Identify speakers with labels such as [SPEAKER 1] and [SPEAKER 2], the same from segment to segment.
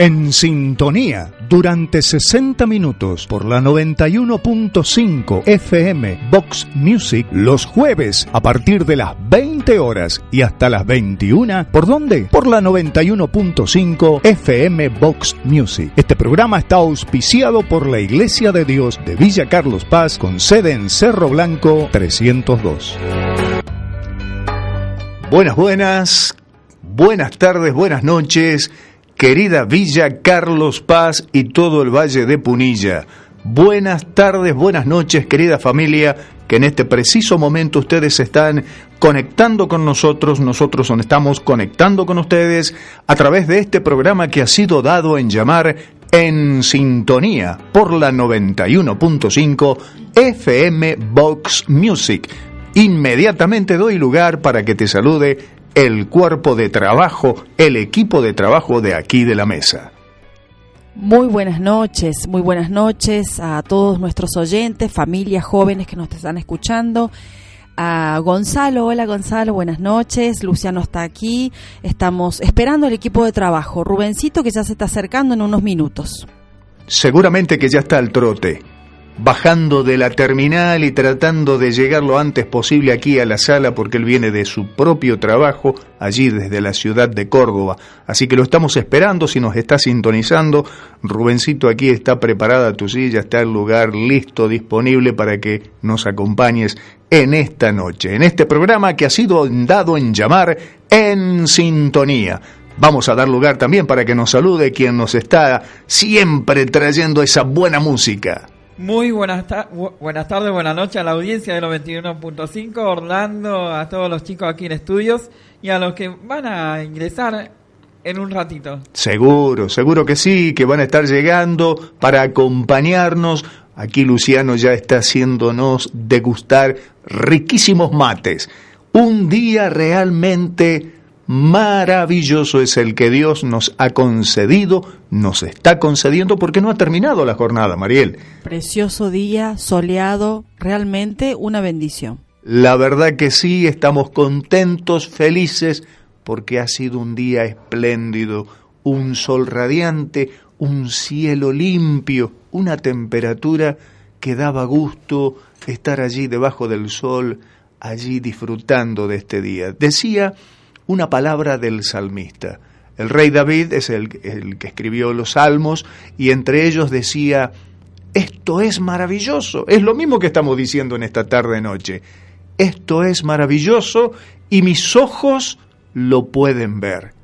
[SPEAKER 1] En sintonía durante 60 minutos por la 91.5 FM Box Music los jueves a partir de las 20 horas y hasta las 21. ¿Por dónde? Por la 91.5 FM Box Music. Este programa está auspiciado por la Iglesia de Dios de Villa Carlos Paz con sede en Cerro Blanco 302. Buenas, buenas. Buenas tardes, buenas noches querida Villa Carlos Paz y todo el Valle de Punilla. Buenas tardes, buenas noches, querida familia, que en este preciso momento ustedes están conectando con nosotros, nosotros estamos conectando con ustedes a través de este programa que ha sido dado en llamar En Sintonía por la 91.5 FM Box Music. Inmediatamente doy lugar para que te salude el cuerpo de trabajo, el equipo de trabajo de aquí de la mesa.
[SPEAKER 2] Muy buenas noches, muy buenas noches a todos nuestros oyentes, familias jóvenes que nos están escuchando. A Gonzalo, hola Gonzalo, buenas noches. Luciano está aquí. Estamos esperando el equipo de trabajo. Rubencito que ya se está acercando en unos minutos.
[SPEAKER 1] Seguramente que ya está al trote bajando de la terminal y tratando de llegar lo antes posible aquí a la sala porque él viene de su propio trabajo allí desde la ciudad de Córdoba. Así que lo estamos esperando si nos está sintonizando. Rubencito, aquí está preparada tu silla, está el lugar listo, disponible para que nos acompañes en esta noche, en este programa que ha sido dado en llamar En Sintonía. Vamos a dar lugar también para que nos salude quien nos está siempre trayendo esa buena música.
[SPEAKER 3] Muy buenas, buenas tardes, buenas noches a la audiencia de 91.5, Orlando, a todos los chicos aquí en estudios y a los que van a ingresar en un ratito.
[SPEAKER 1] Seguro, seguro que sí, que van a estar llegando para acompañarnos. Aquí Luciano ya está haciéndonos degustar riquísimos mates. Un día realmente maravilloso es el que Dios nos ha concedido, nos está concediendo porque no ha terminado la jornada, Mariel.
[SPEAKER 2] Precioso día, soleado, realmente una bendición.
[SPEAKER 1] La verdad que sí, estamos contentos, felices, porque ha sido un día espléndido, un sol radiante, un cielo limpio, una temperatura que daba gusto estar allí debajo del sol, allí disfrutando de este día. Decía una palabra del salmista. El rey David es el, que escribió los salmos y entre ellos decía, esto es maravilloso, es lo mismo que estamos diciendo en esta tarde-noche, esto es maravilloso y mis ojos lo pueden ver.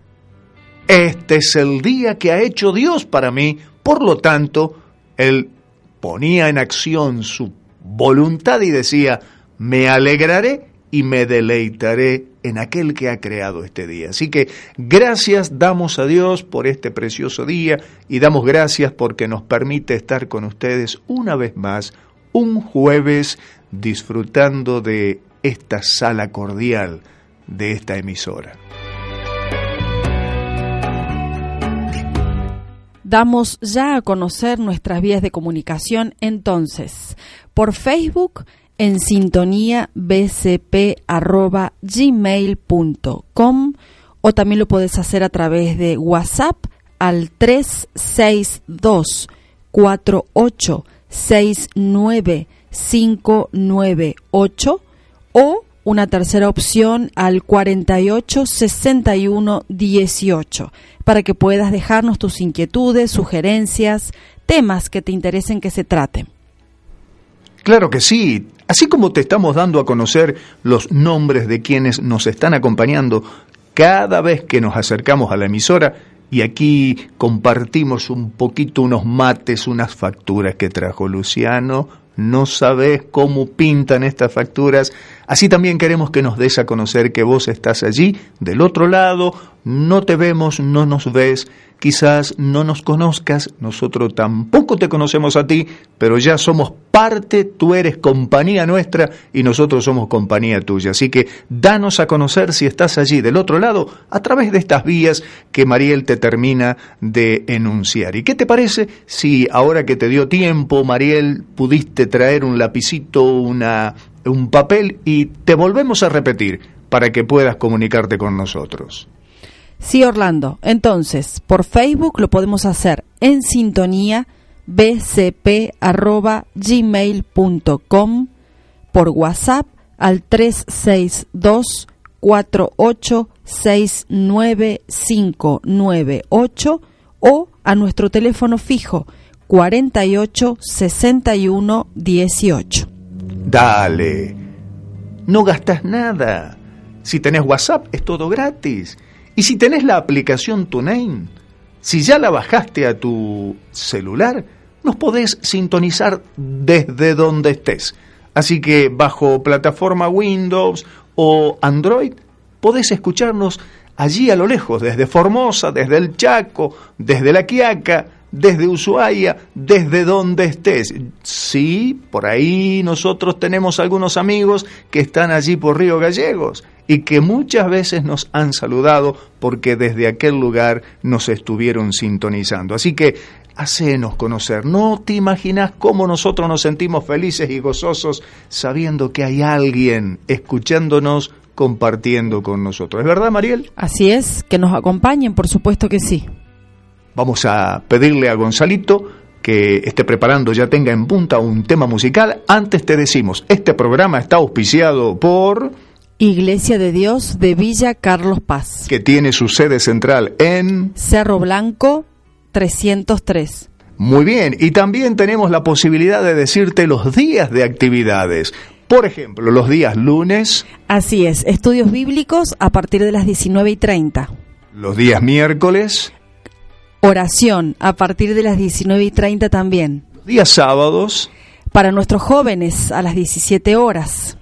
[SPEAKER 1] Este es el día que ha hecho Dios para mí, por lo tanto, él ponía en acción su voluntad y decía, me alegraré y me deleitaré en aquel que ha creado este día. Así que gracias damos a Dios por este precioso día y damos gracias porque nos permite estar con ustedes una vez más, un jueves, disfrutando de esta sala cordial de esta emisora.
[SPEAKER 2] Damos ya a conocer nuestras vías de comunicación entonces por Facebook en sintonía bcp.gmail.com o también lo puedes hacer a través de WhatsApp al 362 48 69 598 o una tercera opción al 48 61 18 para que puedas dejarnos tus inquietudes, sugerencias, temas que te interesen que se traten.
[SPEAKER 1] Claro que sí, Así como te estamos dando a conocer los nombres de quienes nos están acompañando cada vez que nos acercamos a la emisora, y aquí compartimos un poquito unos mates, unas facturas que trajo Luciano, no sabes cómo pintan estas facturas. Así también queremos que nos des a conocer que vos estás allí, del otro lado, no te vemos, no nos ves, quizás no nos conozcas, nosotros tampoco te conocemos a ti, pero ya somos parte, tú eres compañía nuestra y nosotros somos compañía tuya. Así que danos a conocer si estás allí del otro lado a través de estas vías que Mariel te termina de enunciar. ¿Y qué te parece si ahora que te dio tiempo, Mariel, pudiste traer un lapicito, una, un papel y te volvemos a repetir para que puedas comunicarte con nosotros?
[SPEAKER 2] Sí, Orlando. Entonces, por Facebook lo podemos hacer en sintonía bcp.gmail.com, por WhatsApp al 362 486958 o a nuestro teléfono fijo 48 61 18.
[SPEAKER 1] Dale, no gastas nada. Si tenés WhatsApp es todo gratis. Y si tenés la aplicación TuneIn, si ya la bajaste a tu celular, nos podés sintonizar desde donde estés. Así que bajo plataforma Windows o Android, podés escucharnos allí a lo lejos, desde Formosa, desde el Chaco, desde La Quiaca, desde Ushuaia, desde donde estés. Sí, por ahí nosotros tenemos algunos amigos que están allí por Río Gallegos y que muchas veces nos han saludado porque desde aquel lugar nos estuvieron sintonizando. Así que hacenos conocer. No te imaginas cómo nosotros nos sentimos felices y gozosos sabiendo que hay alguien escuchándonos, compartiendo con nosotros. ¿Es verdad, Mariel?
[SPEAKER 2] Así es, que nos acompañen, por supuesto que sí.
[SPEAKER 1] Vamos a pedirle a Gonzalito que esté preparando, ya tenga en punta un tema musical. Antes te decimos, este programa está auspiciado por...
[SPEAKER 2] Iglesia de Dios de Villa Carlos Paz.
[SPEAKER 1] Que tiene su sede central en...
[SPEAKER 2] Cerro Blanco 303.
[SPEAKER 1] Muy bien, y también tenemos la posibilidad de decirte los días de actividades. Por ejemplo, los días lunes.
[SPEAKER 2] Así es, estudios bíblicos a partir de las 19 y 30.
[SPEAKER 1] Los días miércoles.
[SPEAKER 2] Oración a partir de las 19 y 30 también.
[SPEAKER 1] Días sábados.
[SPEAKER 2] Para nuestros jóvenes a las 17 horas.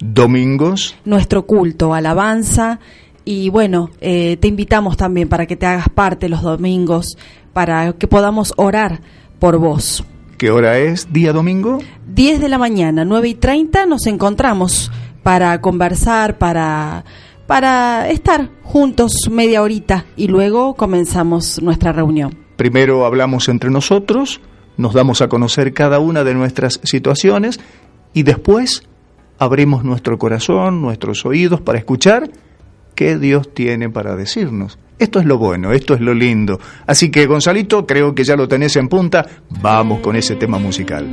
[SPEAKER 1] Domingos.
[SPEAKER 2] Nuestro culto, alabanza. Y bueno, eh, te invitamos también para que te hagas parte los domingos, para que podamos orar por vos.
[SPEAKER 1] ¿Qué hora es día domingo?
[SPEAKER 2] 10 de la mañana, 9 y 30 nos encontramos para conversar, para para estar juntos media horita y luego comenzamos nuestra reunión.
[SPEAKER 1] Primero hablamos entre nosotros, nos damos a conocer cada una de nuestras situaciones y después abrimos nuestro corazón, nuestros oídos para escuchar qué Dios tiene para decirnos. Esto es lo bueno, esto es lo lindo. Así que Gonzalito, creo que ya lo tenés en punta, vamos con ese tema musical.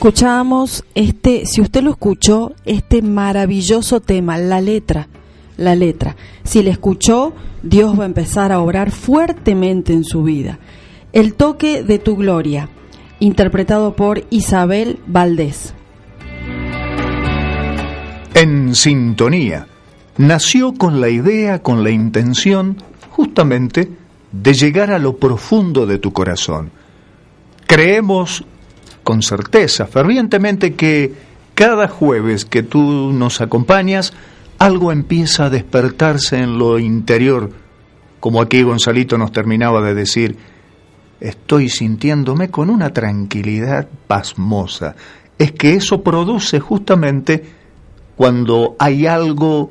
[SPEAKER 2] Escuchamos este, si usted lo escuchó, este maravilloso tema, la letra, la letra. Si le escuchó, Dios va a empezar a obrar fuertemente en su vida. El toque de tu gloria, interpretado por Isabel Valdés.
[SPEAKER 1] En sintonía, nació con la idea, con la intención, justamente, de llegar a lo profundo de tu corazón. Creemos con certeza, fervientemente, que cada jueves que tú nos acompañas, algo empieza a despertarse en lo interior, como aquí Gonzalito nos terminaba de decir, estoy sintiéndome con una tranquilidad pasmosa. Es que eso produce justamente cuando hay algo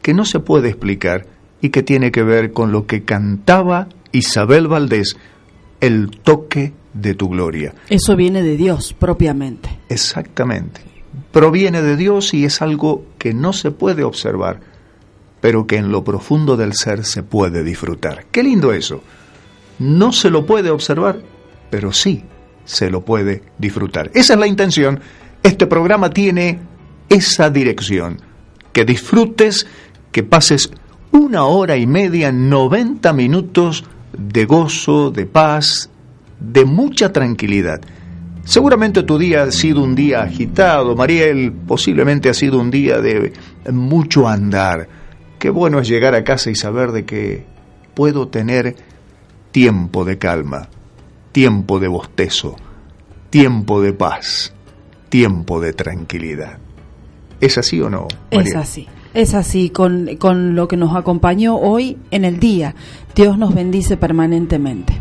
[SPEAKER 1] que no se puede explicar y que tiene que ver con lo que cantaba Isabel Valdés, el toque de tu gloria.
[SPEAKER 2] Eso viene de Dios propiamente.
[SPEAKER 1] Exactamente. Proviene de Dios y es algo que no se puede observar, pero que en lo profundo del ser se puede disfrutar. Qué lindo eso. No se lo puede observar, pero sí se lo puede disfrutar. Esa es la intención. Este programa tiene esa dirección. Que disfrutes, que pases una hora y media, 90 minutos de gozo, de paz, de mucha tranquilidad. Seguramente tu día ha sido un día agitado, Mariel, posiblemente ha sido un día de mucho andar. Qué bueno es llegar a casa y saber de que puedo tener tiempo de calma, tiempo de bostezo, tiempo de paz, tiempo de tranquilidad. ¿Es así o no?
[SPEAKER 2] Es así. Es así, con, con lo que nos acompañó hoy en el día. Dios nos bendice permanentemente.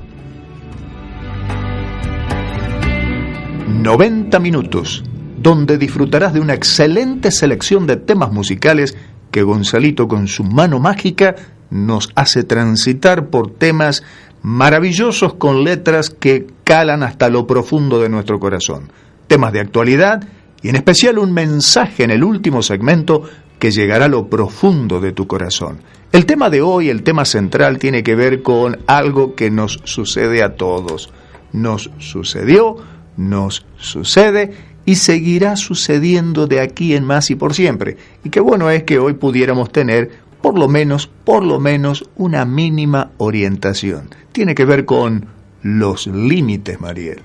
[SPEAKER 1] 90 minutos, donde disfrutarás de una excelente selección de temas musicales que Gonzalito con su mano mágica nos hace transitar por temas maravillosos con letras que calan hasta lo profundo de nuestro corazón. Temas de actualidad y en especial un mensaje en el último segmento que llegará a lo profundo de tu corazón. El tema de hoy, el tema central, tiene que ver con algo que nos sucede a todos. Nos sucedió, nos sucede y seguirá sucediendo de aquí en más y por siempre. Y qué bueno es que hoy pudiéramos tener por lo menos, por lo menos una mínima orientación. Tiene que ver con los límites, Mariel.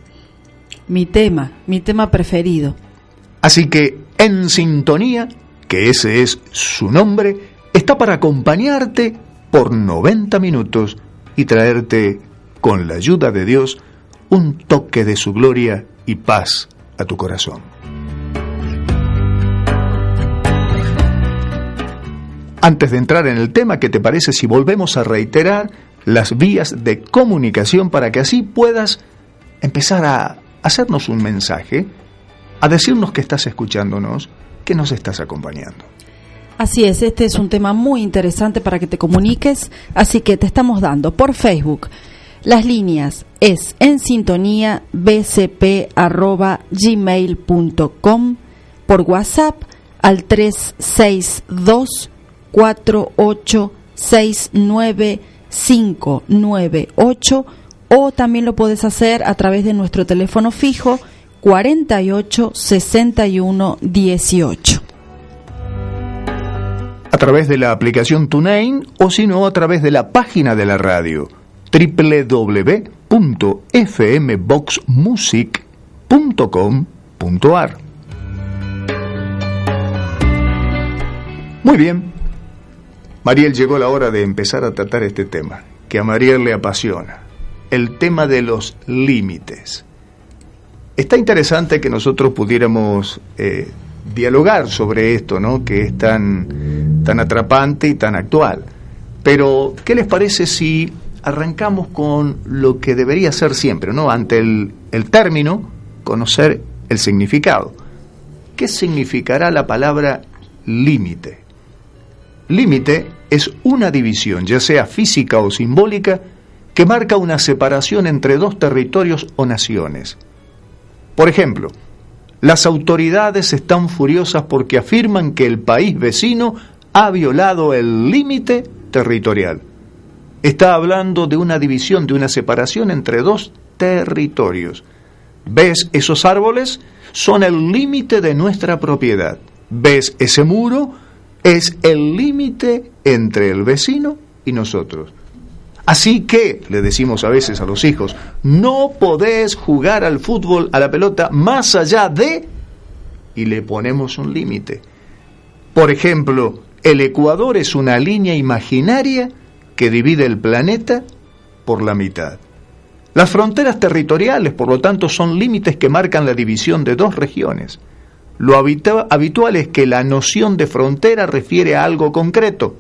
[SPEAKER 2] Mi tema, mi tema preferido.
[SPEAKER 1] Así que en sintonía, que ese es su nombre, está para acompañarte por 90 minutos y traerte, con la ayuda de Dios, un toque de su gloria y paz a tu corazón. Antes de entrar en el tema, ¿qué te parece si volvemos a reiterar las vías de comunicación para que así puedas empezar a hacernos un mensaje, a decirnos que estás escuchándonos, que nos estás acompañando?
[SPEAKER 2] Así es, este es un tema muy interesante para que te comuniques, así que te estamos dando por Facebook las líneas es en sintonía bcp.gmail.com por WhatsApp al 362 4869598 o también lo puedes hacer a través de nuestro teléfono fijo 48 61 18.
[SPEAKER 1] A través de la aplicación TuneIn o si no a través de la página de la radio www.fmboxmusic.com.ar. Muy bien, Mariel llegó la hora de empezar a tratar este tema, que a Mariel le apasiona, el tema de los límites. Está interesante que nosotros pudiéramos eh, dialogar sobre esto, ¿no? que es tan, tan atrapante y tan actual. Pero, ¿qué les parece si arrancamos con lo que debería ser siempre, ¿no? Ante el, el término, conocer el significado. ¿Qué significará la palabra límite? Límite es una división, ya sea física o simbólica, que marca una separación entre dos territorios o naciones. Por ejemplo, las autoridades están furiosas porque afirman que el país vecino ha violado el límite territorial está hablando de una división, de una separación entre dos territorios. ¿Ves esos árboles? Son el límite de nuestra propiedad. ¿Ves ese muro? Es el límite entre el vecino y nosotros. Así que, le decimos a veces a los hijos, no podés jugar al fútbol, a la pelota, más allá de... y le ponemos un límite. Por ejemplo, el Ecuador es una línea imaginaria que divide el planeta por la mitad. Las fronteras territoriales, por lo tanto, son límites que marcan la división de dos regiones. Lo habitual es que la noción de frontera refiere a algo concreto,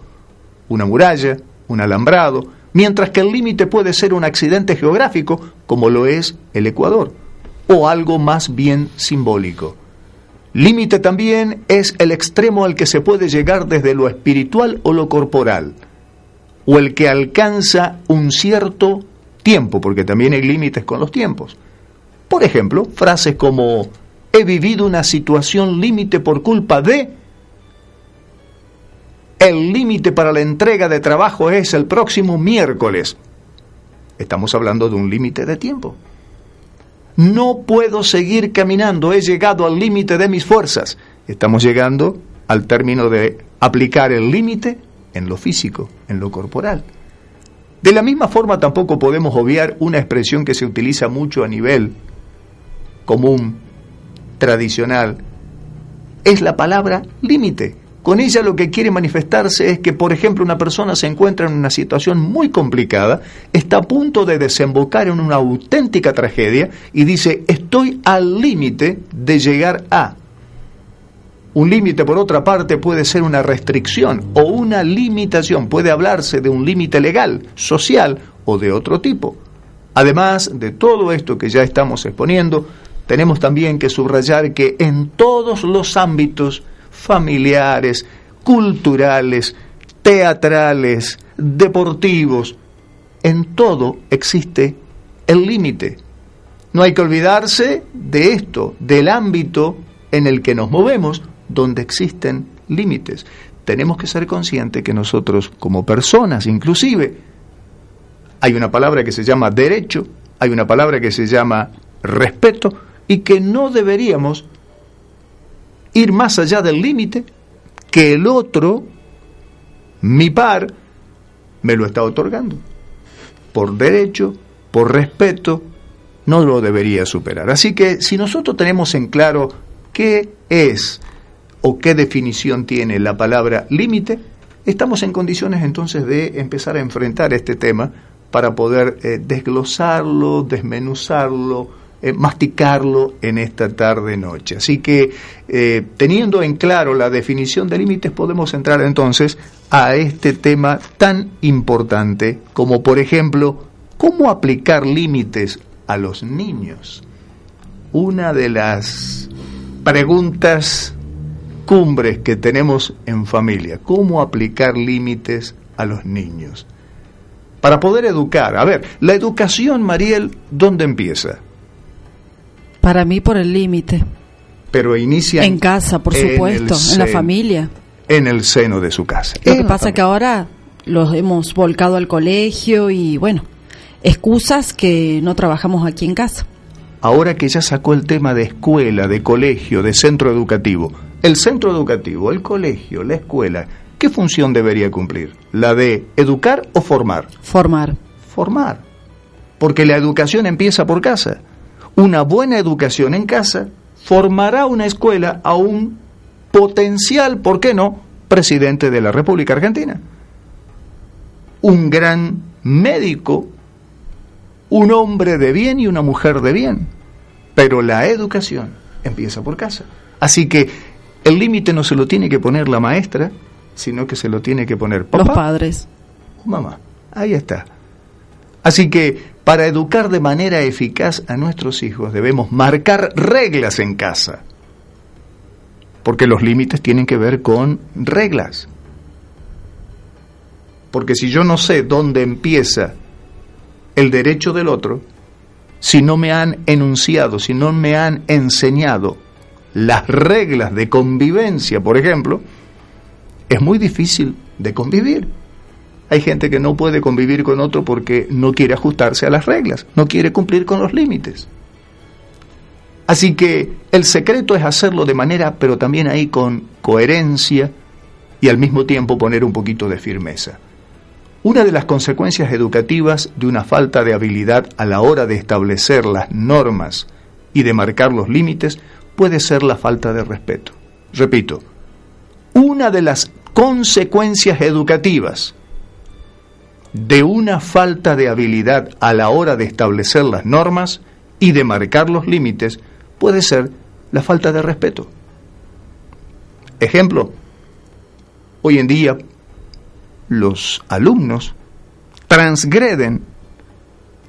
[SPEAKER 1] una muralla, un alambrado, mientras que el límite puede ser un accidente geográfico, como lo es el Ecuador, o algo más bien simbólico. Límite también es el extremo al que se puede llegar desde lo espiritual o lo corporal, o el que alcanza un cierto tiempo, porque también hay límites con los tiempos. Por ejemplo, frases como he vivido una situación límite por culpa de el límite para la entrega de trabajo es el próximo miércoles. Estamos hablando de un límite de tiempo. No puedo seguir caminando, he llegado al límite de mis fuerzas. Estamos llegando al término de aplicar el límite en lo físico, en lo corporal. De la misma forma tampoco podemos obviar una expresión que se utiliza mucho a nivel común, tradicional, es la palabra límite. Con ella lo que quiere manifestarse es que, por ejemplo, una persona se encuentra en una situación muy complicada, está a punto de desembocar en una auténtica tragedia y dice, estoy al límite de llegar a. Un límite, por otra parte, puede ser una restricción o una limitación, puede hablarse de un límite legal, social o de otro tipo. Además de todo esto que ya estamos exponiendo, tenemos también que subrayar que en todos los ámbitos familiares, culturales, teatrales, deportivos, en todo existe el límite. No hay que olvidarse de esto, del ámbito en el que nos movemos, donde existen límites. Tenemos que ser conscientes que nosotros, como personas inclusive, hay una palabra que se llama derecho, hay una palabra que se llama respeto, y que no deberíamos ir más allá del límite que el otro, mi par, me lo está otorgando. Por derecho, por respeto, no lo debería superar. Así que si nosotros tenemos en claro qué es o qué definición tiene la palabra límite, estamos en condiciones entonces de empezar a enfrentar este tema para poder eh, desglosarlo, desmenuzarlo, eh, masticarlo en esta tarde-noche. Así que, eh, teniendo en claro la definición de límites, podemos entrar entonces a este tema tan importante como, por ejemplo, cómo aplicar límites a los niños. Una de las preguntas cumbres que tenemos en familia, cómo aplicar límites a los niños. Para poder educar, a ver, la educación, Mariel, ¿dónde empieza?
[SPEAKER 2] Para mí por el límite.
[SPEAKER 1] Pero inicia
[SPEAKER 2] en casa, por supuesto, en la familia.
[SPEAKER 1] En el seno de su casa.
[SPEAKER 2] Lo que pasa es que ahora los hemos volcado al colegio y bueno, excusas que no trabajamos aquí en casa.
[SPEAKER 1] Ahora que ya sacó el tema de escuela, de colegio, de centro educativo, el centro educativo, el colegio, la escuela, ¿qué función debería cumplir? ¿La de educar o formar?
[SPEAKER 2] Formar.
[SPEAKER 1] Formar. Porque la educación empieza por casa una buena educación en casa formará una escuela a un potencial, ¿por qué no?, presidente de la República Argentina. Un gran médico, un hombre de bien y una mujer de bien. Pero la educación empieza por casa. Así que el límite no se lo tiene que poner la maestra, sino que se lo tiene que poner papá.
[SPEAKER 2] Los padres.
[SPEAKER 1] mamá. Ahí está. Así que para educar de manera eficaz a nuestros hijos debemos marcar reglas en casa, porque los límites tienen que ver con reglas. Porque si yo no sé dónde empieza el derecho del otro, si no me han enunciado, si no me han enseñado las reglas de convivencia, por ejemplo, es muy difícil de convivir. Hay gente que no puede convivir con otro porque no quiere ajustarse a las reglas, no quiere cumplir con los límites. Así que el secreto es hacerlo de manera, pero también ahí con coherencia y al mismo tiempo poner un poquito de firmeza. Una de las consecuencias educativas de una falta de habilidad a la hora de establecer las normas y de marcar los límites puede ser la falta de respeto. Repito, una de las consecuencias educativas de una falta de habilidad a la hora de establecer las normas y de marcar los límites puede ser la falta de respeto. Ejemplo, hoy en día los alumnos transgreden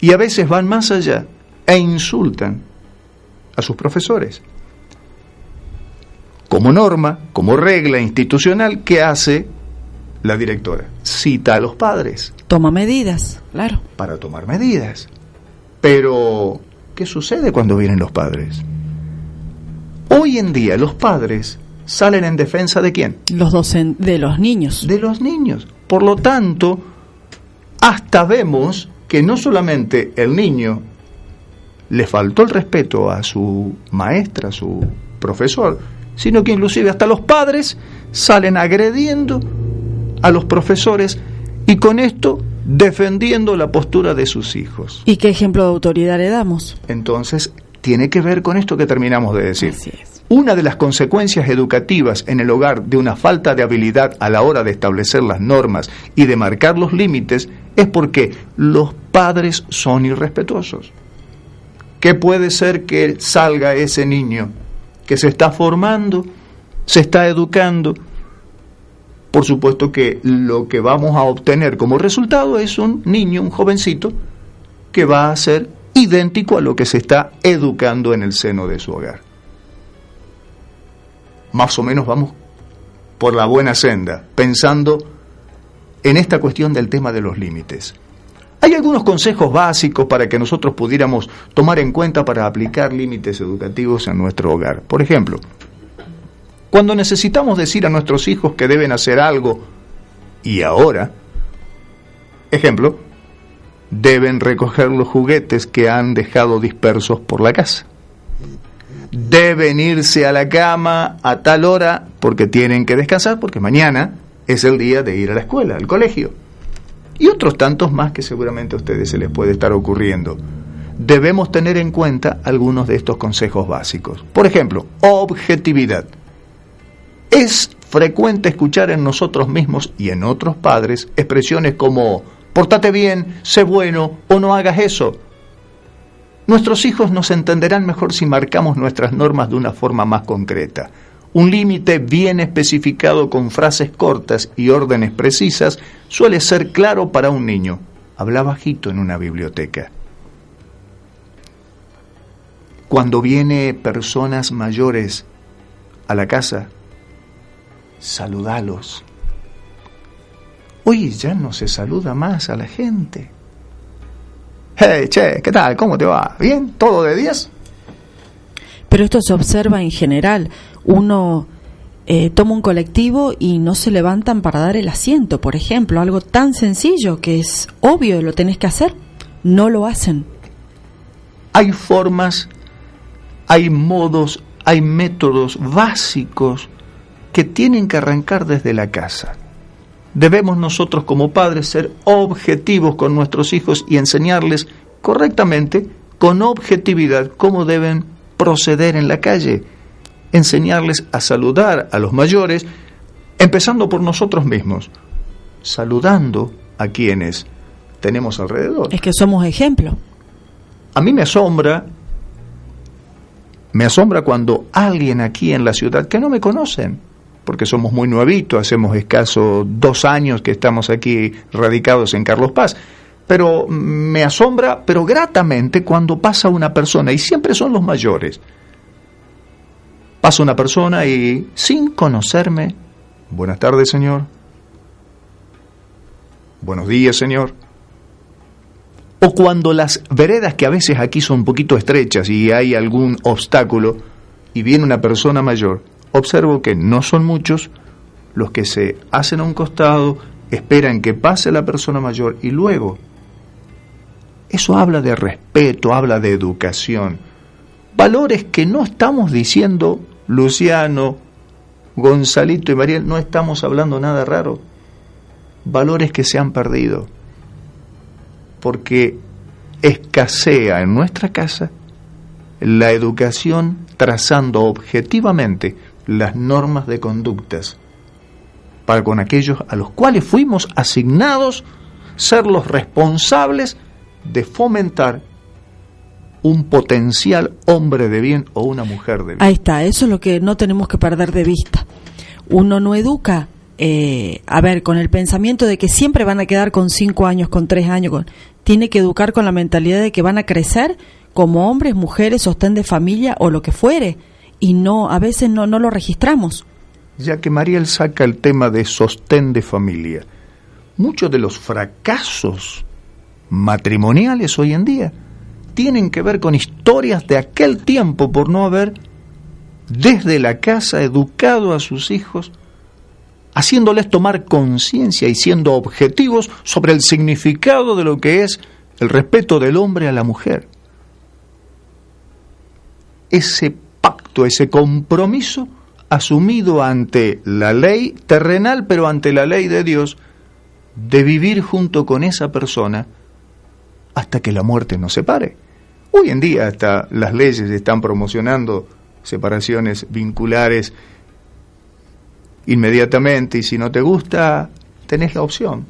[SPEAKER 1] y a veces van más allá e insultan a sus profesores. Como norma, como regla institucional, ¿qué hace la directora? Cita a los padres.
[SPEAKER 2] Toma medidas, claro.
[SPEAKER 1] Para tomar medidas. Pero, ¿qué sucede cuando vienen los padres? Hoy en día los padres salen en defensa de quién?
[SPEAKER 2] Los de los niños.
[SPEAKER 1] De los niños. Por lo tanto, hasta vemos que no solamente el niño le faltó el respeto a su maestra, a su profesor, sino que inclusive hasta los padres salen agrediendo a los profesores y con esto defendiendo la postura de sus hijos.
[SPEAKER 2] ¿Y qué ejemplo de autoridad le damos?
[SPEAKER 1] Entonces, tiene que ver con esto que terminamos de decir. Una de las consecuencias educativas en el hogar de una falta de habilidad a la hora de establecer las normas y de marcar los límites es porque los padres son irrespetuosos. ¿Qué puede ser que salga ese niño que se está formando, se está educando? Por supuesto que lo que vamos a obtener como resultado es un niño, un jovencito, que va a ser idéntico a lo que se está educando en el seno de su hogar. Más o menos vamos por la buena senda, pensando en esta cuestión del tema de los límites. Hay algunos consejos básicos para que nosotros pudiéramos tomar en cuenta para aplicar límites educativos en nuestro hogar. Por ejemplo, cuando necesitamos decir a nuestros hijos que deben hacer algo y ahora, ejemplo, deben recoger los juguetes que han dejado dispersos por la casa. Deben irse a la cama a tal hora porque tienen que descansar porque mañana es el día de ir a la escuela, al colegio. Y otros tantos más que seguramente a ustedes se les puede estar ocurriendo. Debemos tener en cuenta algunos de estos consejos básicos. Por ejemplo, objetividad. Es frecuente escuchar en nosotros mismos y en otros padres expresiones como Pórtate bien, sé bueno o no hagas eso. Nuestros hijos nos entenderán mejor si marcamos nuestras normas de una forma más concreta. Un límite bien especificado con frases cortas y órdenes precisas suele ser claro para un niño. Habla bajito en una biblioteca. Cuando viene personas mayores a la casa, saludalos Hoy ya no se saluda más a la gente. Hey, che, ¿qué tal? ¿Cómo te va? ¿Bien? ¿Todo de 10?
[SPEAKER 2] Pero esto se observa en general. Uno eh, toma un colectivo y no se levantan para dar el asiento, por ejemplo. Algo tan sencillo que es obvio, lo tenés que hacer. No lo hacen.
[SPEAKER 1] Hay formas, hay modos, hay métodos básicos que tienen que arrancar desde la casa debemos nosotros como padres ser objetivos con nuestros hijos y enseñarles correctamente, con objetividad, cómo deben proceder en la calle, enseñarles a saludar a los mayores, empezando por nosotros mismos, saludando a quienes tenemos alrededor.
[SPEAKER 2] Es que somos ejemplo.
[SPEAKER 1] A mí me asombra, me asombra cuando alguien aquí en la ciudad que no me conocen, porque somos muy nuevitos, hacemos escaso dos años que estamos aquí radicados en Carlos Paz. Pero me asombra, pero gratamente, cuando pasa una persona, y siempre son los mayores. Pasa una persona y, sin conocerme, buenas tardes, señor. Buenos días, señor. O cuando las veredas que a veces aquí son un poquito estrechas y hay algún obstáculo y viene una persona mayor, observo que no son muchos los que se hacen a un costado, esperan que pase la persona mayor y luego. Eso habla de respeto, habla de educación. Valores que no estamos diciendo, Luciano, Gonzalito y Mariel, no estamos hablando nada raro. Valores que se han perdido. Porque escasea en nuestra casa la educación trazando objetivamente las normas de conductas para con aquellos a los cuales fuimos asignados ser los responsables de fomentar un potencial hombre de bien o una mujer de bien.
[SPEAKER 2] Ahí está, eso es lo que no tenemos que perder de vista. Uno no educa, eh, a ver, con el pensamiento de que siempre van a quedar con cinco años, con tres años, con, tiene que educar con la mentalidad de que van a crecer como hombres, mujeres, sostén de familia o lo que fuere. Y no, a veces no, no lo registramos.
[SPEAKER 1] Ya que Mariel saca el tema de sostén de familia, muchos de los fracasos matrimoniales hoy en día tienen que ver con historias de aquel tiempo por no haber desde la casa educado a sus hijos, haciéndoles tomar conciencia y siendo objetivos sobre el significado de lo que es el respeto del hombre a la mujer. Ese pacto, ese compromiso asumido ante la ley terrenal, pero ante la ley de Dios, de vivir junto con esa persona hasta que la muerte nos separe. Hoy en día hasta las leyes están promocionando separaciones vinculares inmediatamente y si no te gusta, tenés la opción.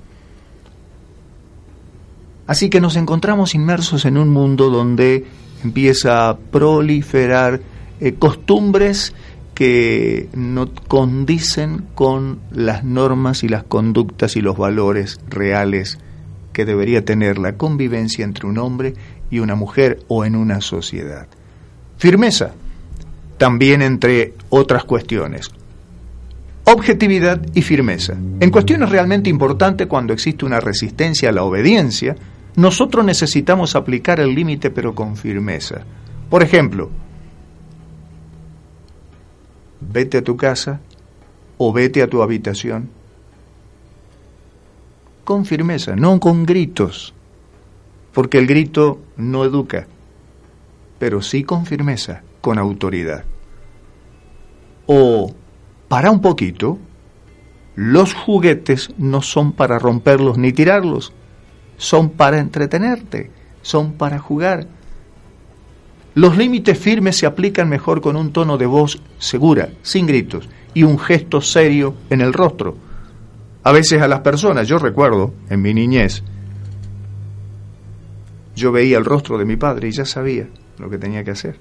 [SPEAKER 1] Así que nos encontramos inmersos en un mundo donde empieza a proliferar eh, costumbres que no condicen con las normas y las conductas y los valores reales que debería tener la convivencia entre un hombre y una mujer o en una sociedad. Firmeza, también entre otras cuestiones. Objetividad y firmeza. En cuestiones realmente importantes, cuando existe una resistencia a la obediencia, nosotros necesitamos aplicar el límite pero con firmeza. Por ejemplo, vete a tu casa o vete a tu habitación. Con firmeza, no con gritos, porque el grito no educa, pero sí con firmeza, con autoridad. O, para un poquito, los juguetes no son para romperlos ni tirarlos, son para entretenerte, son para jugar los límites firmes se aplican mejor con un tono de voz segura, sin gritos, y un gesto serio en el rostro. A veces a las personas, yo recuerdo, en mi niñez, yo veía el rostro de mi padre y ya sabía lo que tenía que hacer.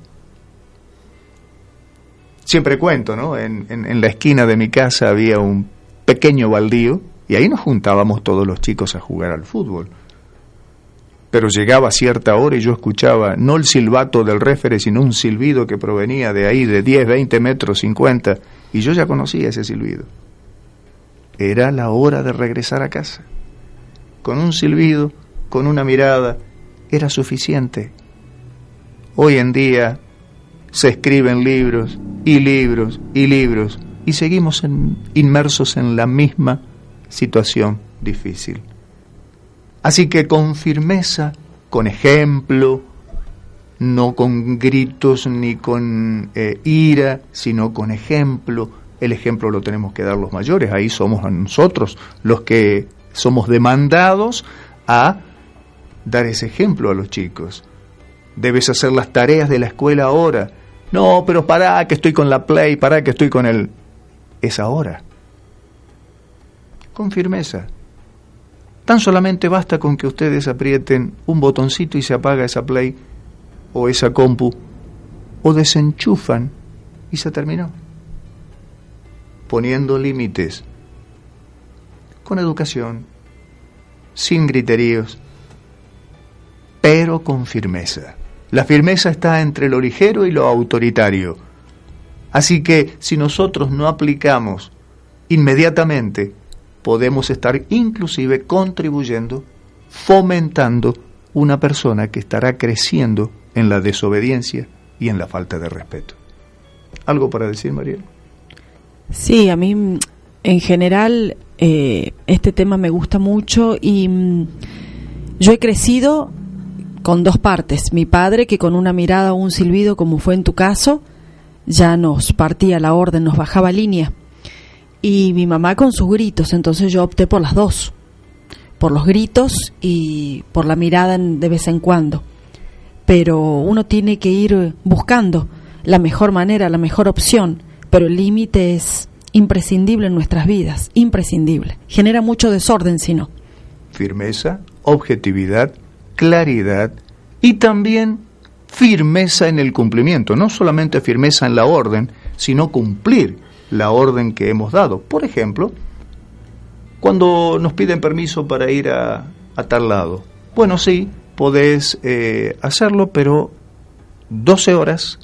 [SPEAKER 1] Siempre cuento, ¿no? En, en la esquina de mi casa había un pequeño baldío y ahí nos juntábamos todos los chicos a jugar al fútbol pero llegaba cierta hora y yo escuchaba no el silbato del réfere, sino un silbido que provenía de ahí, de 10, 20 metros, 50, y yo ya conocía ese silbido. Era la hora de regresar a casa. Con un silbido, con una mirada, era suficiente. Hoy en día se escriben libros y libros y libros y seguimos inmersos en la misma situación difícil. Así que con firmeza, con ejemplo, no con gritos ni con eh, ira, sino con ejemplo. El ejemplo lo tenemos que dar los mayores, ahí somos nosotros los que somos demandados a dar ese ejemplo a los chicos. Debes hacer las tareas de la escuela ahora. No, pero para que estoy con la play, para que estoy con el... Es ahora. Con firmeza. Tan solamente basta con que ustedes aprieten un botoncito y se apaga esa play o esa compu o desenchufan y se terminó. Poniendo límites con educación, sin griteríos, pero con firmeza. La firmeza está entre lo ligero y lo autoritario. Así que si nosotros no aplicamos inmediatamente podemos estar inclusive contribuyendo, fomentando una persona que estará creciendo en la desobediencia y en la falta de respeto. ¿Algo para decir, Mariel?
[SPEAKER 2] Sí, a mí en general eh, este tema me gusta mucho y mm, yo he crecido con dos partes. Mi padre, que con una mirada o un silbido, como fue en tu caso, ya nos partía la orden, nos bajaba línea. Y mi mamá con sus gritos, entonces yo opté por las dos, por los gritos y por la mirada de vez en cuando. Pero uno tiene que ir buscando la mejor manera, la mejor opción, pero el límite es imprescindible en nuestras vidas, imprescindible. Genera mucho desorden si no.
[SPEAKER 1] Firmeza, objetividad, claridad y también firmeza en el cumplimiento, no solamente firmeza en la orden, sino cumplir la orden que hemos dado. Por ejemplo, cuando nos piden permiso para ir a, tal lado, bueno, sí, podés eh, hacerlo, pero 12 horas,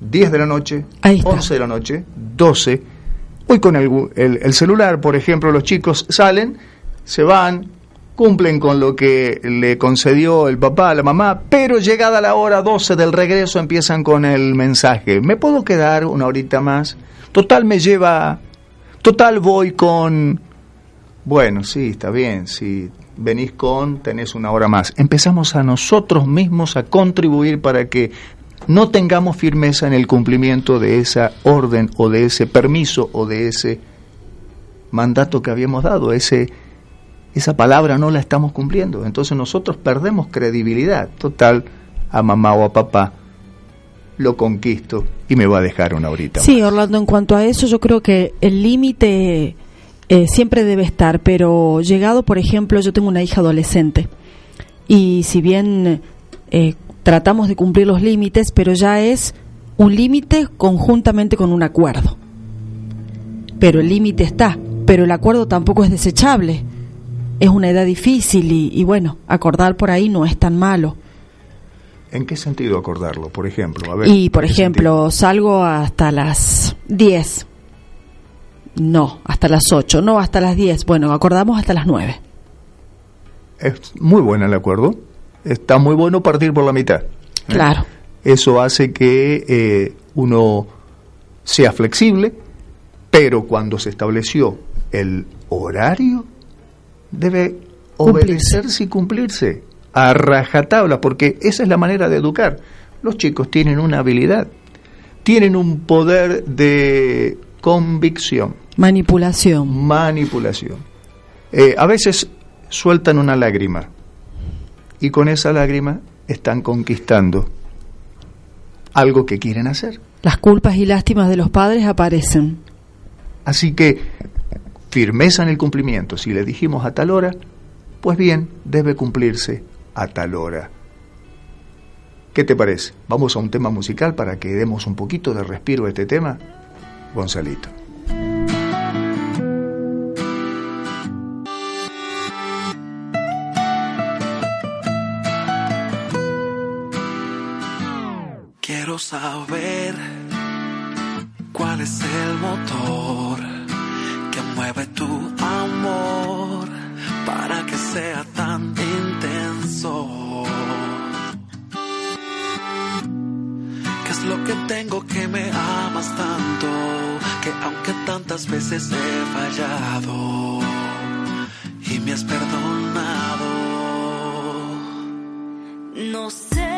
[SPEAKER 1] 10 de la noche, 11 de la noche, 12. Hoy con el, el celular, por ejemplo, los chicos salen, se van, cumplen con lo que le concedió el papá a la mamá, pero llegada la hora 12 del regreso empiezan con el mensaje, ¿me puedo quedar una horita más? Total me lleva, total voy con... Bueno, sí, está bien, si venís con, tenés una hora más. Empezamos a nosotros mismos a contribuir para que no tengamos firmeza en el cumplimiento de esa orden o de ese permiso o de ese mandato que habíamos dado, ese esa palabra no la estamos cumpliendo. Entonces nosotros perdemos credibilidad. Total, a mamá o a papá lo conquisto y me va a dejar una horita.
[SPEAKER 2] Sí, Orlando, en cuanto a eso, yo creo que el límite eh, siempre debe estar, pero llegado, por ejemplo, yo tengo una hija adolescente y si bien eh, tratamos de cumplir los límites, pero ya es un límite conjuntamente con un acuerdo. Pero el límite está, pero el acuerdo tampoco es desechable es una edad difícil y, bueno, acordar por ahí no es tan malo.
[SPEAKER 1] ¿En qué sentido acordarlo, por ejemplo?
[SPEAKER 2] y, por ejemplo, salgo hasta las 10. No, hasta las 8. No, hasta las 10. Bueno, acordamos hasta las 9.
[SPEAKER 1] Es muy bueno el acuerdo. Está muy bueno partir por la mitad. ¿eh?
[SPEAKER 2] Claro.
[SPEAKER 1] Eso hace que eh, uno sea flexible, pero cuando se estableció el horario, debe obedecerse y cumplirse a rajatabla, porque esa es la manera de educar. Los chicos tienen una habilidad, tienen un poder de convicción.
[SPEAKER 2] Manipulación.
[SPEAKER 1] Manipulación. Eh, a veces sueltan una lágrima y con esa lágrima están conquistando algo que quieren hacer.
[SPEAKER 2] Las culpas y lástimas de los padres aparecen.
[SPEAKER 1] Así que firmeza en el cumplimiento. Si le dijimos a tal hora, pues bien, debe cumplirse a tal hora. ¿Qué te parece? Vamos a un tema musical para que demos un poquito de respiro a este tema. Gonzalito.
[SPEAKER 4] Quiero saber cuál es el motor mueve tu amor para que sea tan intenso. ¿Qué es lo que tengo que me amas tanto? Que aunque tantas veces he fallado y me has perdonado.
[SPEAKER 5] No sé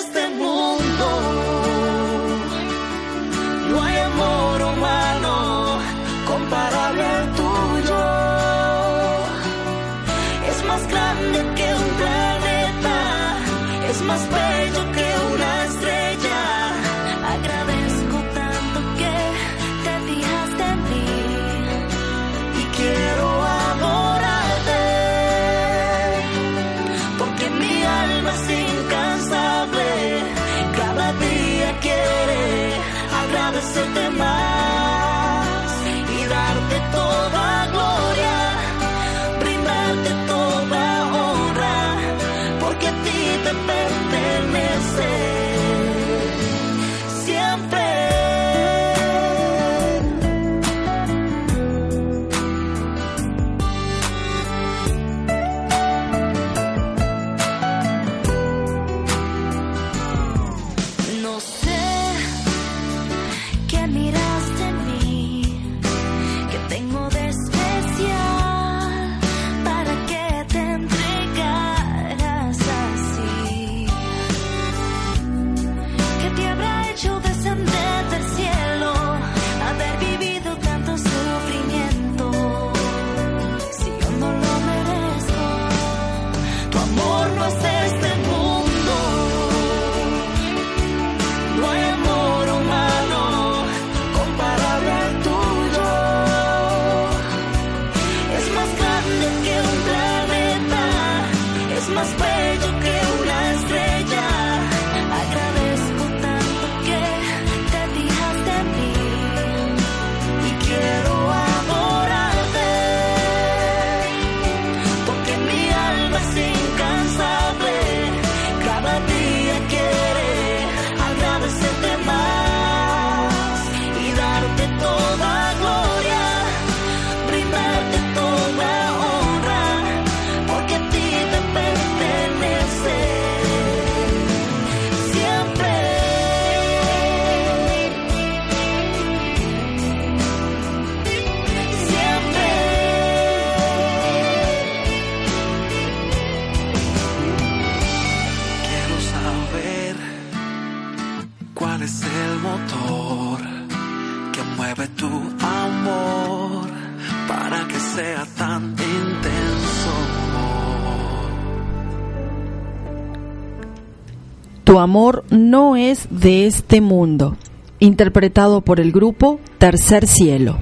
[SPEAKER 4] amor
[SPEAKER 2] no es de este mundo. Interpretado por el grupo Tercer Cielo.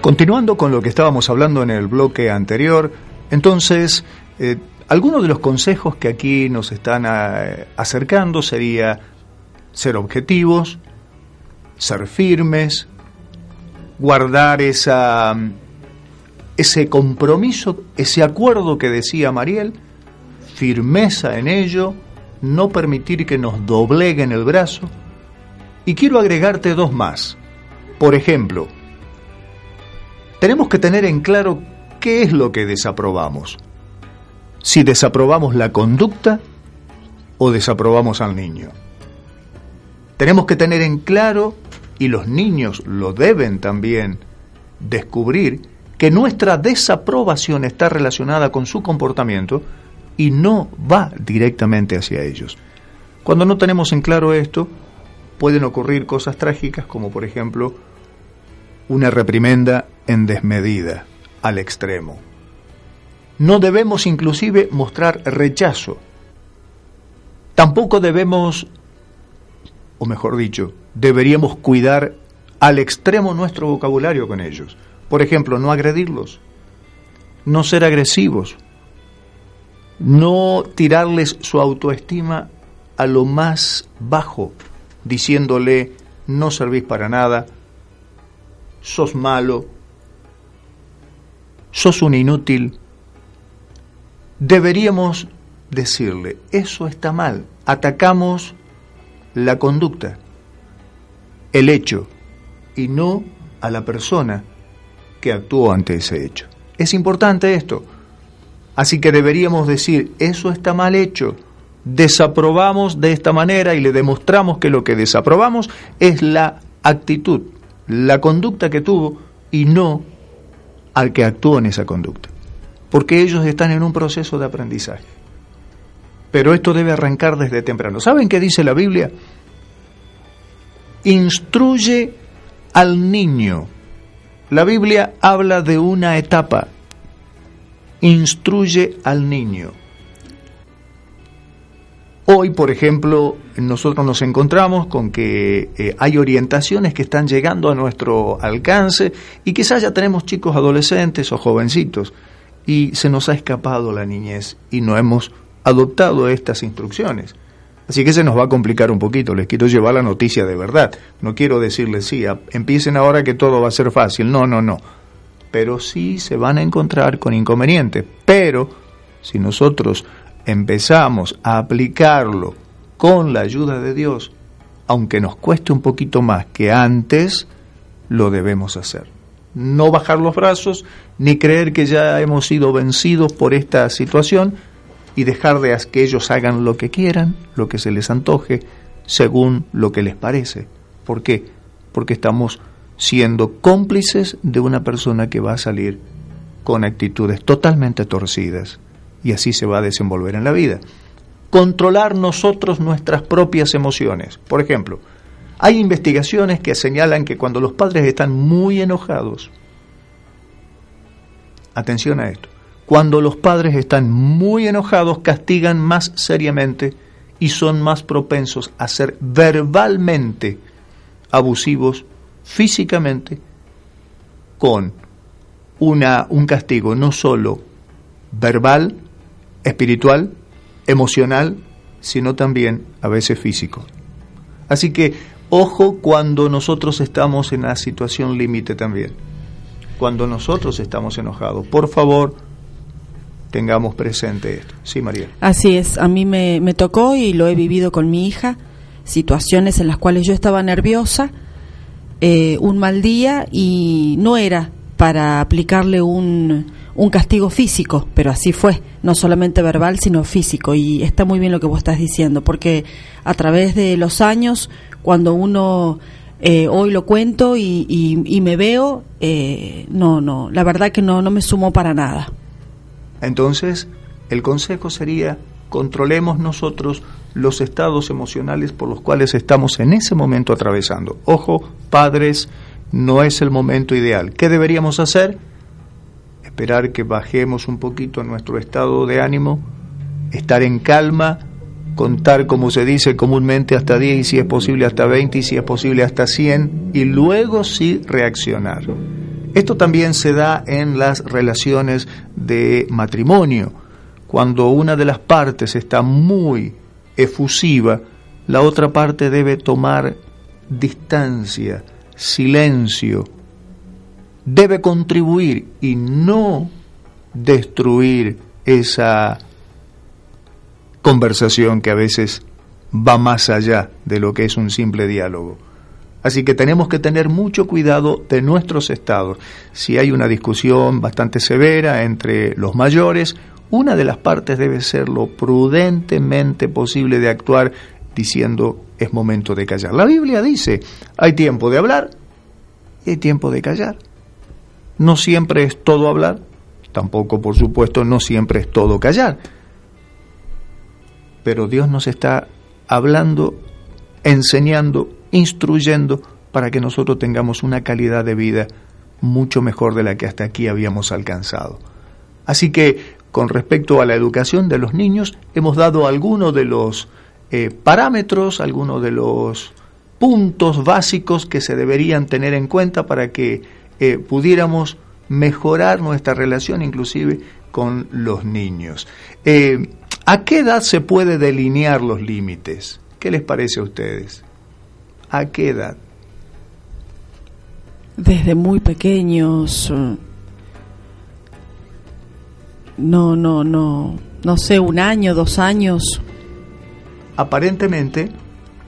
[SPEAKER 1] Continuando con lo que estábamos hablando en el bloque anterior, entonces, eh, algunos de los consejos que aquí nos están eh, acercando sería ser objetivos, ser firmes, guardar esa, ese compromiso, ese acuerdo que decía Mariel, firmeza en ello, no permitir que nos dobleguen el brazo. Y quiero agregarte dos más. Por ejemplo, tenemos que tener en claro qué es lo que desaprobamos. Si desaprobamos la conducta o desaprobamos al niño. Tenemos que tener en claro, y los niños lo deben también descubrir, que nuestra desaprobación está relacionada con su comportamiento y no va directamente hacia ellos. Cuando no tenemos en claro esto, pueden ocurrir cosas trágicas como por ejemplo una reprimenda en desmedida, al extremo. No debemos inclusive mostrar rechazo. Tampoco debemos, o mejor dicho, deberíamos cuidar al extremo nuestro vocabulario con ellos. Por ejemplo, no agredirlos, no ser agresivos, no tirarles su autoestima a lo más bajo, diciéndole, no servís para nada, sos malo, sos un inútil. Deberíamos decirle, eso está mal, atacamos la conducta, el hecho, y no a la persona que actuó ante ese hecho. Es importante esto. Así que deberíamos decir, eso está mal hecho, desaprobamos de esta manera y le demostramos que lo que desaprobamos es la actitud, la conducta que tuvo y no al que actuó en esa conducta. Porque ellos están en un proceso de aprendizaje. Pero esto debe arrancar desde temprano. ¿Saben qué dice la Biblia? Instruye al niño. La Biblia habla de una etapa. Instruye al niño. Hoy, por ejemplo, nosotros nos encontramos con que eh, hay orientaciones que están llegando a nuestro alcance y quizás ya tenemos chicos adolescentes o jovencitos y se nos ha escapado la niñez y no hemos adoptado estas instrucciones. Así que se nos va a complicar un poquito, les quiero llevar la noticia de verdad. No quiero decirles, sí, empiecen ahora que todo va a ser fácil. No, no, no. Pero sí se van a encontrar con inconvenientes. Pero si nosotros empezamos a aplicarlo con la ayuda de Dios, aunque nos cueste un poquito más que antes, lo debemos hacer. No bajar los brazos, ni creer que ya hemos sido vencidos por esta situación y dejar de que ellos hagan lo que quieran, lo que se les antoje, según lo que les parece. ¿Por qué? Porque estamos siendo cómplices de una persona que va a salir con actitudes totalmente torcidas y así se va a desenvolver en la vida. Controlar nosotros nuestras propias emociones. Por ejemplo, hay investigaciones que señalan que cuando los padres están muy enojados, atención a esto, cuando los padres están muy enojados castigan más seriamente y son más propensos a ser verbalmente abusivos físicamente con una, un castigo no solo verbal, espiritual, emocional, sino también a veces físico. Así que ojo cuando nosotros estamos en la situación límite también. Cuando nosotros estamos enojados, por favor, tengamos presente esto. Sí, María.
[SPEAKER 2] Así es, a mí me, me tocó y lo he vivido con mi hija, situaciones en las cuales yo estaba nerviosa, eh, un mal día y no era para aplicarle un, un castigo físico, pero así fue, no solamente verbal, sino físico. Y está muy bien lo que vos estás diciendo, porque a través de los años, cuando uno eh, hoy lo cuento y, y, me veo, eh, no, no, la verdad que no, no me sumó para nada.
[SPEAKER 1] Entonces, el consejo sería, controlemos nosotros los estados emocionales por los cuales estamos en ese momento atravesando. Ojo, padres, no es el momento ideal. ¿Qué deberíamos hacer? esperar que bajemos un poquito nuestro estado de ánimo, estar en calma, contar como se dice comúnmente hasta 10 y si es posible hasta 20 y si es posible hasta 100 y luego sí reaccionar. Esto también se da en las relaciones de matrimonio. Cuando una de las partes está muy efusiva, la otra parte debe tomar distancia, silencio, debe contribuir y no destruir esa conversación que a veces va más allá de lo que es un simple diálogo. Así que tenemos que tener mucho cuidado de nuestros estados. Si hay una discusión bastante severa entre los mayores, una de las partes debe ser lo prudentemente posible de actuar diciendo es momento de callar. La Biblia dice, hay tiempo de hablar y hay tiempo de callar. No siempre es todo hablar, tampoco por supuesto no siempre es todo callar. Pero Dios nos está hablando, enseñando, instruyendo para que nosotros tengamos una calidad de vida mucho mejor de la que hasta aquí habíamos alcanzado. Así que con respecto a la educación de los niños, hemos dado algunos de los eh, parámetros, algunos de los puntos básicos que se deberían tener en cuenta para que eh, pudiéramos mejorar nuestra relación inclusive con los niños. Eh, ¿A qué edad se puede delinear los límites? ¿Qué les parece a ustedes? ¿A qué edad?
[SPEAKER 2] Desde muy pequeños. No, no, no. No sé, un año, dos años.
[SPEAKER 1] Aparentemente,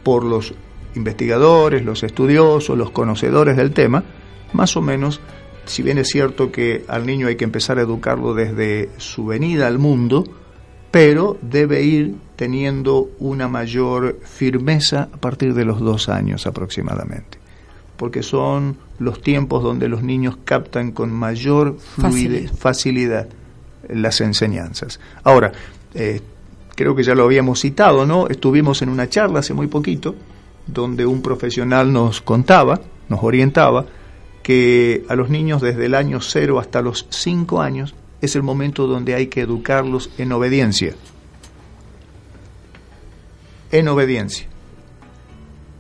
[SPEAKER 1] por los investigadores, los estudiosos, los conocedores del tema, más o menos, si bien es cierto que al niño hay que empezar a educarlo desde su venida al mundo, pero debe ir teniendo una mayor firmeza a partir de los dos años aproximadamente, porque son los tiempos donde los niños captan con mayor fluidez, facilidad las enseñanzas. Ahora, eh, creo que ya lo habíamos citado, ¿no? Estuvimos en una charla hace muy poquito donde un profesional nos contaba, nos orientaba que a los niños desde el año cero hasta los cinco años es el momento donde hay que educarlos en obediencia. En obediencia.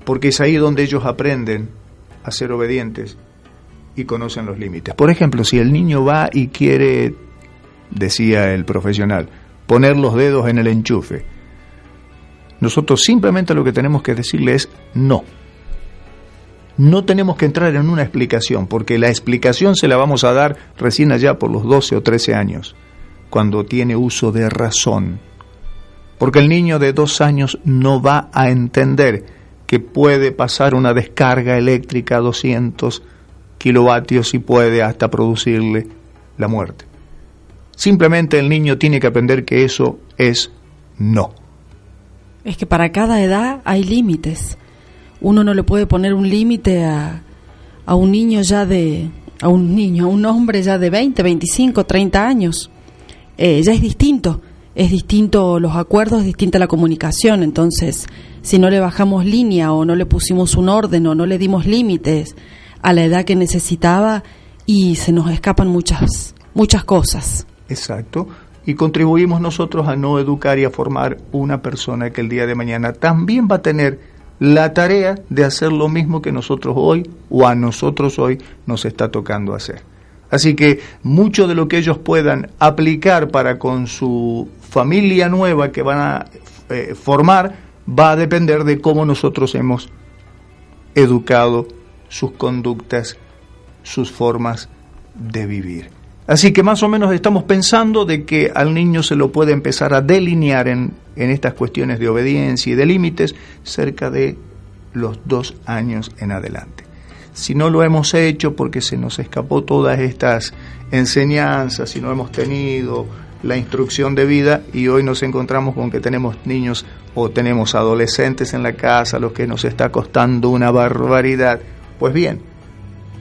[SPEAKER 1] Porque es ahí donde ellos aprenden a ser obedientes y conocen los límites. Por ejemplo, si el niño va y quiere, decía el profesional, poner los dedos en el enchufe, nosotros simplemente lo que tenemos que decirle es no no tenemos que entrar en una explicación, porque la explicación se la vamos a dar recién allá por los 12 o 13 años, cuando tiene uso de razón. Porque el niño de dos años no va a entender que puede pasar una descarga eléctrica a 200 kilovatios y puede hasta producirle la muerte. Simplemente el niño tiene que aprender que eso es no.
[SPEAKER 2] Es que para cada edad hay límites uno no le puede poner un límite a, a un niño ya de, a un niño, a un hombre ya de 20, 25, 30 años. Eh, ya es distinto, es distinto los acuerdos, es distinta la comunicación, entonces si no le bajamos línea o no le pusimos un orden o no le dimos límites a la edad que necesitaba y se nos escapan muchas, muchas cosas.
[SPEAKER 1] Exacto. Y contribuimos nosotros a no educar y a formar una persona que el día de mañana también va a tener la tarea de hacer lo mismo que nosotros hoy o a nosotros hoy nos está tocando hacer. Así que mucho de lo que ellos puedan aplicar para con su familia nueva que van a eh, formar va a depender de cómo nosotros hemos educado sus conductas, sus formas de vivir. Así que más o menos estamos pensando de que al niño se lo puede empezar a delinear en, en estas cuestiones de obediencia y de límites cerca de los dos años en adelante. Si no lo hemos hecho porque se nos escapó todas estas enseñanzas, si no hemos tenido la instrucción de vida y hoy nos encontramos con que tenemos niños o tenemos adolescentes en la casa, los que nos está costando una barbaridad, pues bien,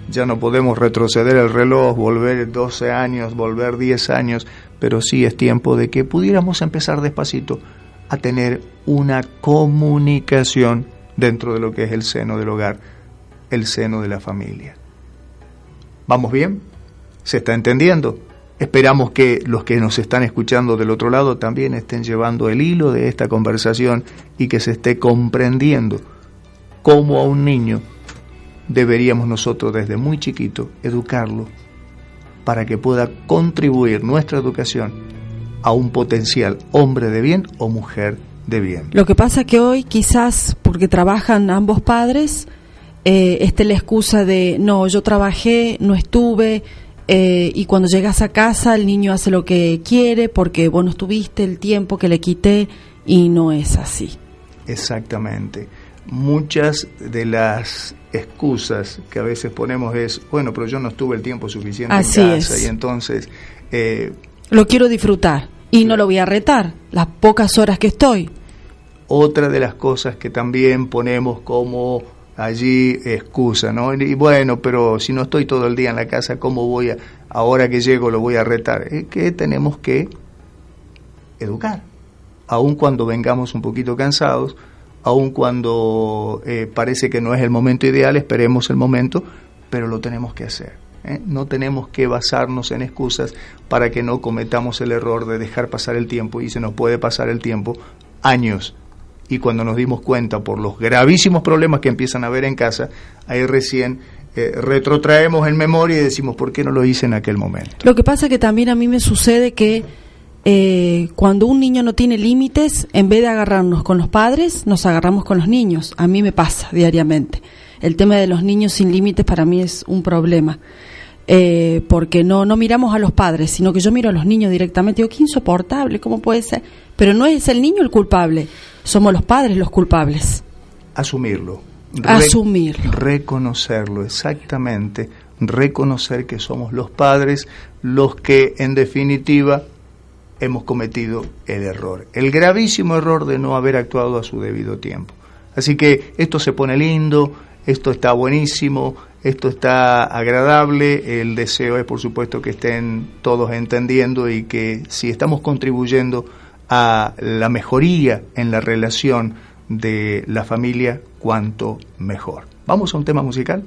[SPEAKER 1] ya no podemos retroceder el reloj, volver 12 años, volver 10 años, pero sí es tiempo de que pudiéramos empezar despacito a tener una comunicación dentro de lo que es el seno del hogar, el seno de la familia. ¿Vamos bien? ¿Se está entendiendo? Esperamos que los que nos están escuchando del otro lado también estén llevando el hilo de esta conversación y que se esté comprendiendo cómo a un niño deberíamos nosotros desde muy chiquito educarlo para que pueda contribuir nuestra educación a un potencial hombre de bien o mujer de bien.
[SPEAKER 2] Lo que pasa que hoy quizás porque trabajan ambos padres, eh, esté la excusa de no, yo trabajé, no estuve, eh, y cuando llegas a casa el niño hace lo que quiere porque vos no estuviste el tiempo que le quité y no es así.
[SPEAKER 1] Exactamente. Muchas de las excusas que a veces ponemos es, bueno, pero yo no estuve el tiempo suficiente en casa y entonces...
[SPEAKER 2] Eh, lo quiero disfrutar y no lo voy a retar las pocas horas que estoy.
[SPEAKER 1] Otra de las cosas que también ponemos como allí excusa, ¿no? Y bueno, pero si no estoy todo el día en la casa, ¿cómo voy a, ahora que llego lo voy a retar? Es que tenemos que educar, aun cuando vengamos un poquito cansados, aun cuando eh, parece que no es el momento ideal, esperemos el momento, pero lo tenemos que hacer. ¿eh? No tenemos que basarnos en excusas para que no cometamos el error de dejar pasar el tiempo y se nos puede pasar el tiempo años. Y cuando nos dimos cuenta por los gravísimos problemas que empiezan a haber en casa, ahí recién eh, retrotraemos en memoria y decimos, ¿por qué no lo hice en aquel momento?
[SPEAKER 2] Lo que pasa que también a mí me sucede que eh, cuando un niño no tiene límites, en vez de agarrarnos con los padres, nos agarramos con los niños. A mí me pasa diariamente. El tema de los niños sin límites para mí es un problema. Eh, porque no, no miramos a los padres, sino que yo miro a los niños directamente. Digo, qué insoportable, ¿cómo puede ser? Pero no es el niño el culpable, somos los padres los culpables.
[SPEAKER 1] Asumirlo.
[SPEAKER 2] Asumirlo.
[SPEAKER 1] Reconocerlo, exactamente. Reconocer que somos los padres los que, en definitiva, hemos cometido el error, el gravísimo error de no haber actuado a su debido tiempo. Así que esto se pone lindo, esto está buenísimo, esto está agradable, el deseo es por supuesto que estén todos entendiendo y que si estamos contribuyendo a la mejoría en la relación de la familia, cuanto mejor. Vamos a un tema musical.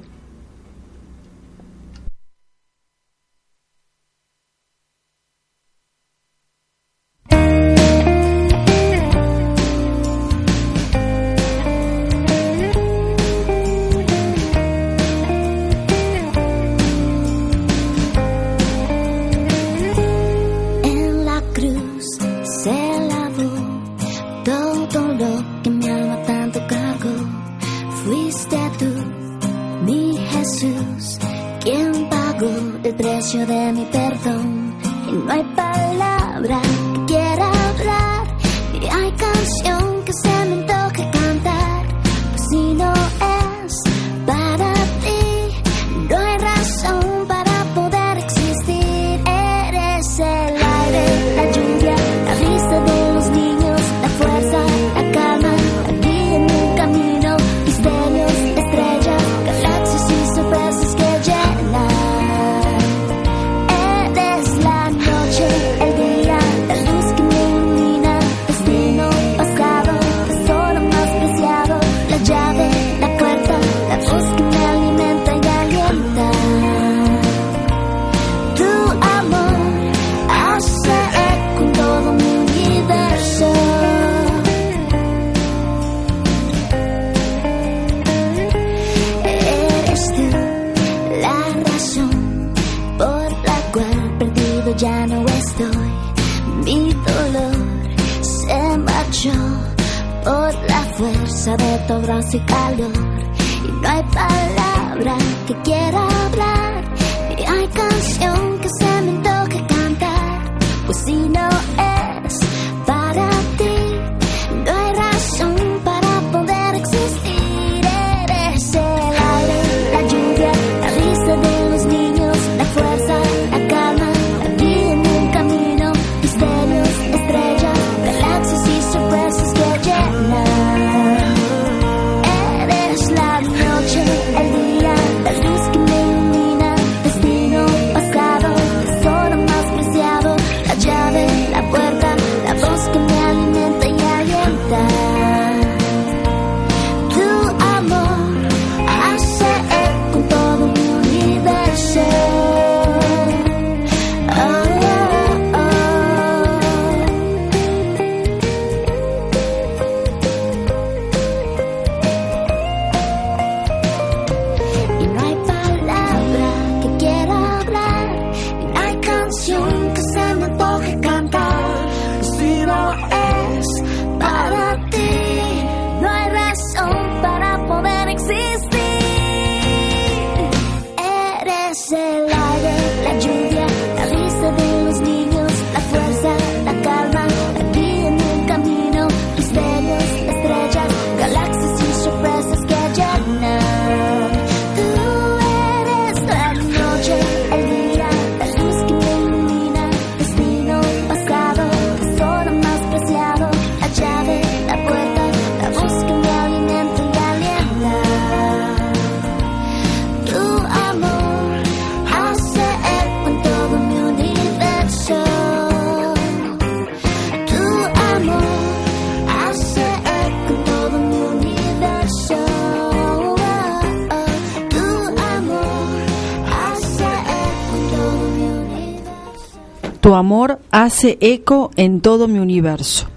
[SPEAKER 6] Amor hace eco en todo mi universo.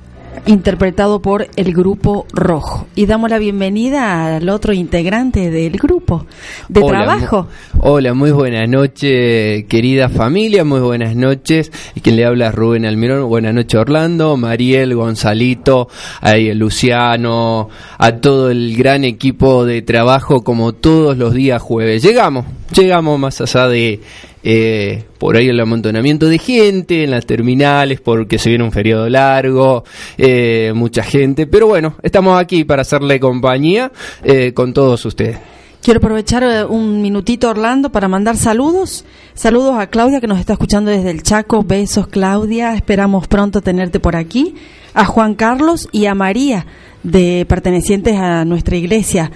[SPEAKER 2] Interpretado por el grupo Rojo. Y damos la bienvenida al otro integrante del grupo de
[SPEAKER 7] Hola,
[SPEAKER 2] trabajo.
[SPEAKER 7] Hola, muy buenas noches, querida familia, muy buenas noches. Y quien le habla es Rubén Almirón. Buenas noches, Orlando, Mariel, Gonzalito, el Luciano, a todo el gran equipo de trabajo, como todos los días jueves. Llegamos, llegamos más allá de eh, por ahí el amontonamiento de gente en las terminales, porque se viene un feriado largo, eh, mucha gente. Pero bueno, estamos aquí para hacerle compañía eh, con todos ustedes.
[SPEAKER 2] Quiero aprovechar eh, un minutito, Orlando, para mandar saludos. Saludos a Claudia, que nos está escuchando desde el Chaco. Besos, Claudia. Esperamos pronto tenerte por aquí. A Juan Carlos y a María, de pertenecientes a nuestra iglesia.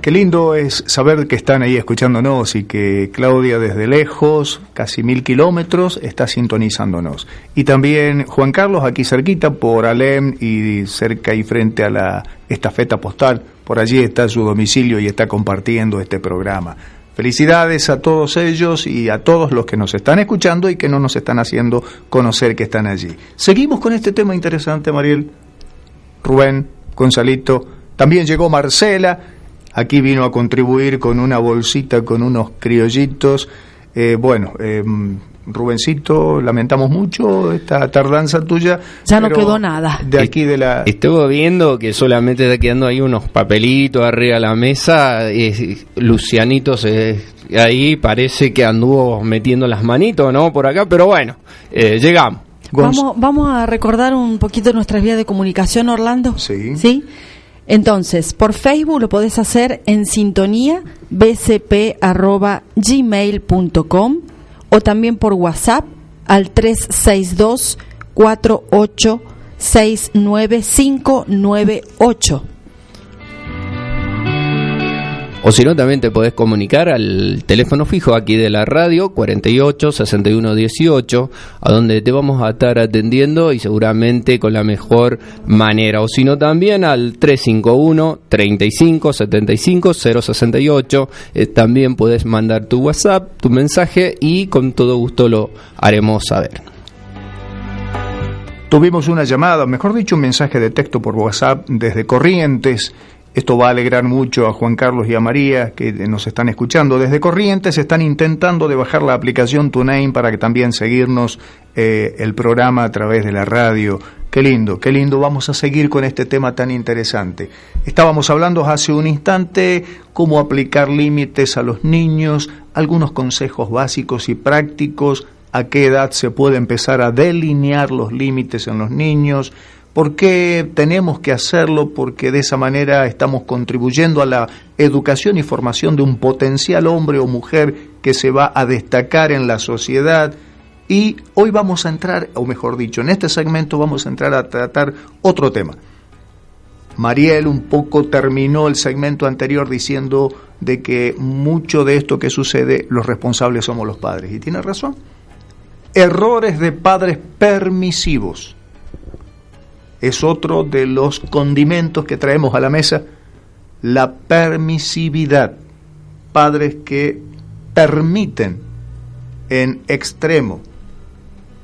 [SPEAKER 1] Qué lindo es saber que están ahí escuchándonos y que Claudia desde lejos, casi mil kilómetros, está sintonizándonos. Y también Juan Carlos aquí cerquita por Alem y cerca y frente a la estafeta postal. Por allí está su domicilio y está compartiendo este programa. Felicidades a todos ellos y a todos los que nos están escuchando y que no nos están haciendo conocer que están allí. Seguimos con este tema interesante, Mariel. Rubén, Gonzalito, también llegó Marcela, aquí vino a contribuir con una bolsita con unos criollitos. Eh, bueno, eh, Rubencito, lamentamos mucho esta tardanza tuya.
[SPEAKER 2] Ya no quedó nada.
[SPEAKER 1] De aquí de la...
[SPEAKER 7] Estuve viendo que solamente está quedando ahí unos papelitos arriba de la mesa. eh, Lucianito se, ahí parece que anduvo metiendo las manitos, ¿no? Por acá, pero bueno, eh, llegamos.
[SPEAKER 2] Vamos, vamos a recordar un poquito nuestras vías de comunicación, Orlando.
[SPEAKER 1] Sí.
[SPEAKER 2] ¿Sí? Entonces, por Facebook lo podés hacer en sintonía bcp.gmail.com o también por WhatsApp al 362 48 69598.
[SPEAKER 7] O si no, también te podés comunicar al teléfono fijo aquí de la radio, 48 61 18, a donde te vamos a estar atendiendo y seguramente con la mejor manera. O si no, también al 351 35 75 068. Eh, también puedes mandar tu WhatsApp, tu mensaje y con todo gusto lo haremos saber.
[SPEAKER 1] Tuvimos una llamada, mejor dicho, un mensaje de texto por WhatsApp desde Corrientes Esto va a alegrar mucho a Juan Carlos y a María que nos están escuchando desde Corrientes. Están intentando de bajar la aplicación TuneIn para que también seguirnos eh, el programa a través de la radio. Qué lindo, qué lindo. Vamos a seguir con este tema tan interesante. Estábamos hablando hace un instante cómo aplicar límites a los niños, algunos consejos básicos y prácticos, a qué edad se puede empezar a delinear los límites en los niños ¿Por qué tenemos que hacerlo? Porque de esa manera estamos contribuyendo a la educación y formación de un potencial hombre o mujer que se va a destacar en la sociedad. Y hoy vamos a entrar, o mejor dicho, en este segmento vamos a entrar a tratar otro tema. Mariel un poco terminó el segmento anterior diciendo de que mucho de esto que sucede los responsables somos los padres. Y tiene razón. Errores de padres permisivos es otro de los condimentos que traemos a la mesa, la permisividad. Padres que permiten en extremo.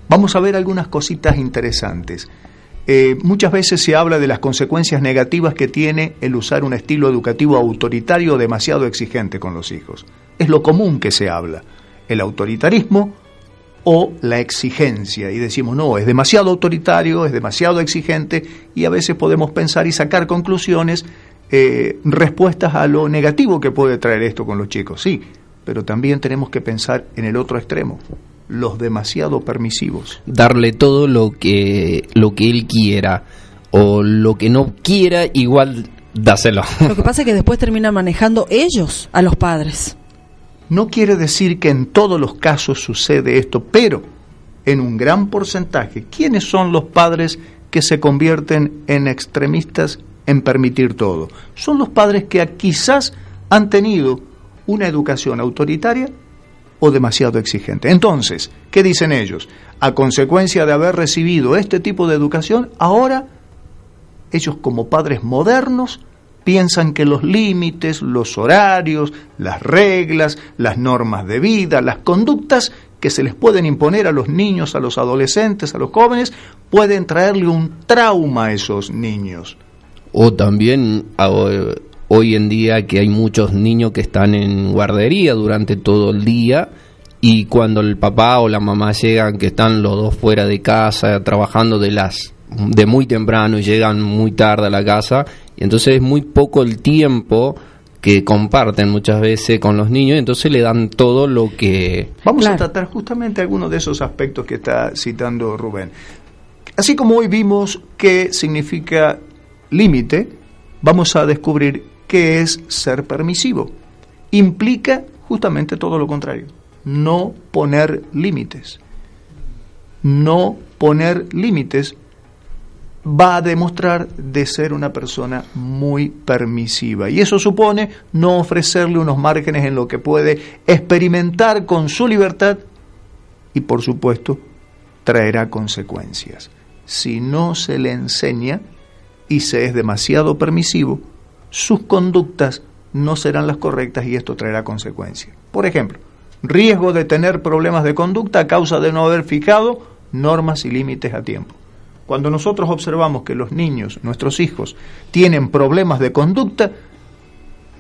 [SPEAKER 1] Vamos a ver algunas cositas interesantes. Eh, muchas veces se habla de las consecuencias negativas que tiene el usar un estilo educativo autoritario demasiado exigente con los hijos. Es lo común que se habla. El autoritarismo o la exigencia y decimos, no, es demasiado autoritario, es demasiado exigente y a veces podemos pensar y sacar conclusiones, eh, respuestas a lo negativo que puede traer esto con los chicos, sí, pero también tenemos que pensar en el otro extremo, los demasiado permisivos.
[SPEAKER 7] Darle todo lo que, lo que él quiera o lo que no quiera, igual dáselo.
[SPEAKER 2] Lo que pasa es que después terminan manejando ellos a los padres.
[SPEAKER 1] No quiere decir que en todos los casos sucede esto, pero en un gran porcentaje, ¿quiénes son los padres que se convierten en extremistas en permitir todo? Son los padres que quizás han tenido una educación autoritaria o demasiado exigente. Entonces, ¿qué dicen ellos? A consecuencia de haber recibido este tipo de educación, ahora ellos como padres modernos piensan que los límites, los horarios, las reglas, las normas de vida, las conductas que se les pueden imponer a los niños, a los adolescentes, a los jóvenes, pueden traerle un trauma a esos niños.
[SPEAKER 7] O también hoy en día que hay muchos niños que están en guardería durante todo el día y cuando el papá o la mamá llegan, que están los dos fuera de casa trabajando de las de muy temprano y llegan muy tarde a la casa y entonces es muy poco el tiempo que comparten muchas veces con los niños, y entonces le dan todo lo que...
[SPEAKER 1] Vamos a tratar justamente algunos de esos aspectos que está citando Rubén. Así como hoy vimos qué significa límite, vamos a descubrir qué es ser permisivo. Implica justamente todo lo contrario, no poner límites. No poner límites va a demostrar de ser una persona muy permisiva. Y eso supone no ofrecerle unos márgenes en lo que puede experimentar con su libertad y por supuesto traerá consecuencias. Si no se le enseña y se es demasiado permisivo, sus conductas no serán las correctas y esto traerá consecuencias. Por ejemplo, riesgo de tener problemas de conducta a causa de no haber fijado normas y límites a tiempo. Cuando nosotros observamos que los niños, nuestros hijos, tienen problemas de conducta,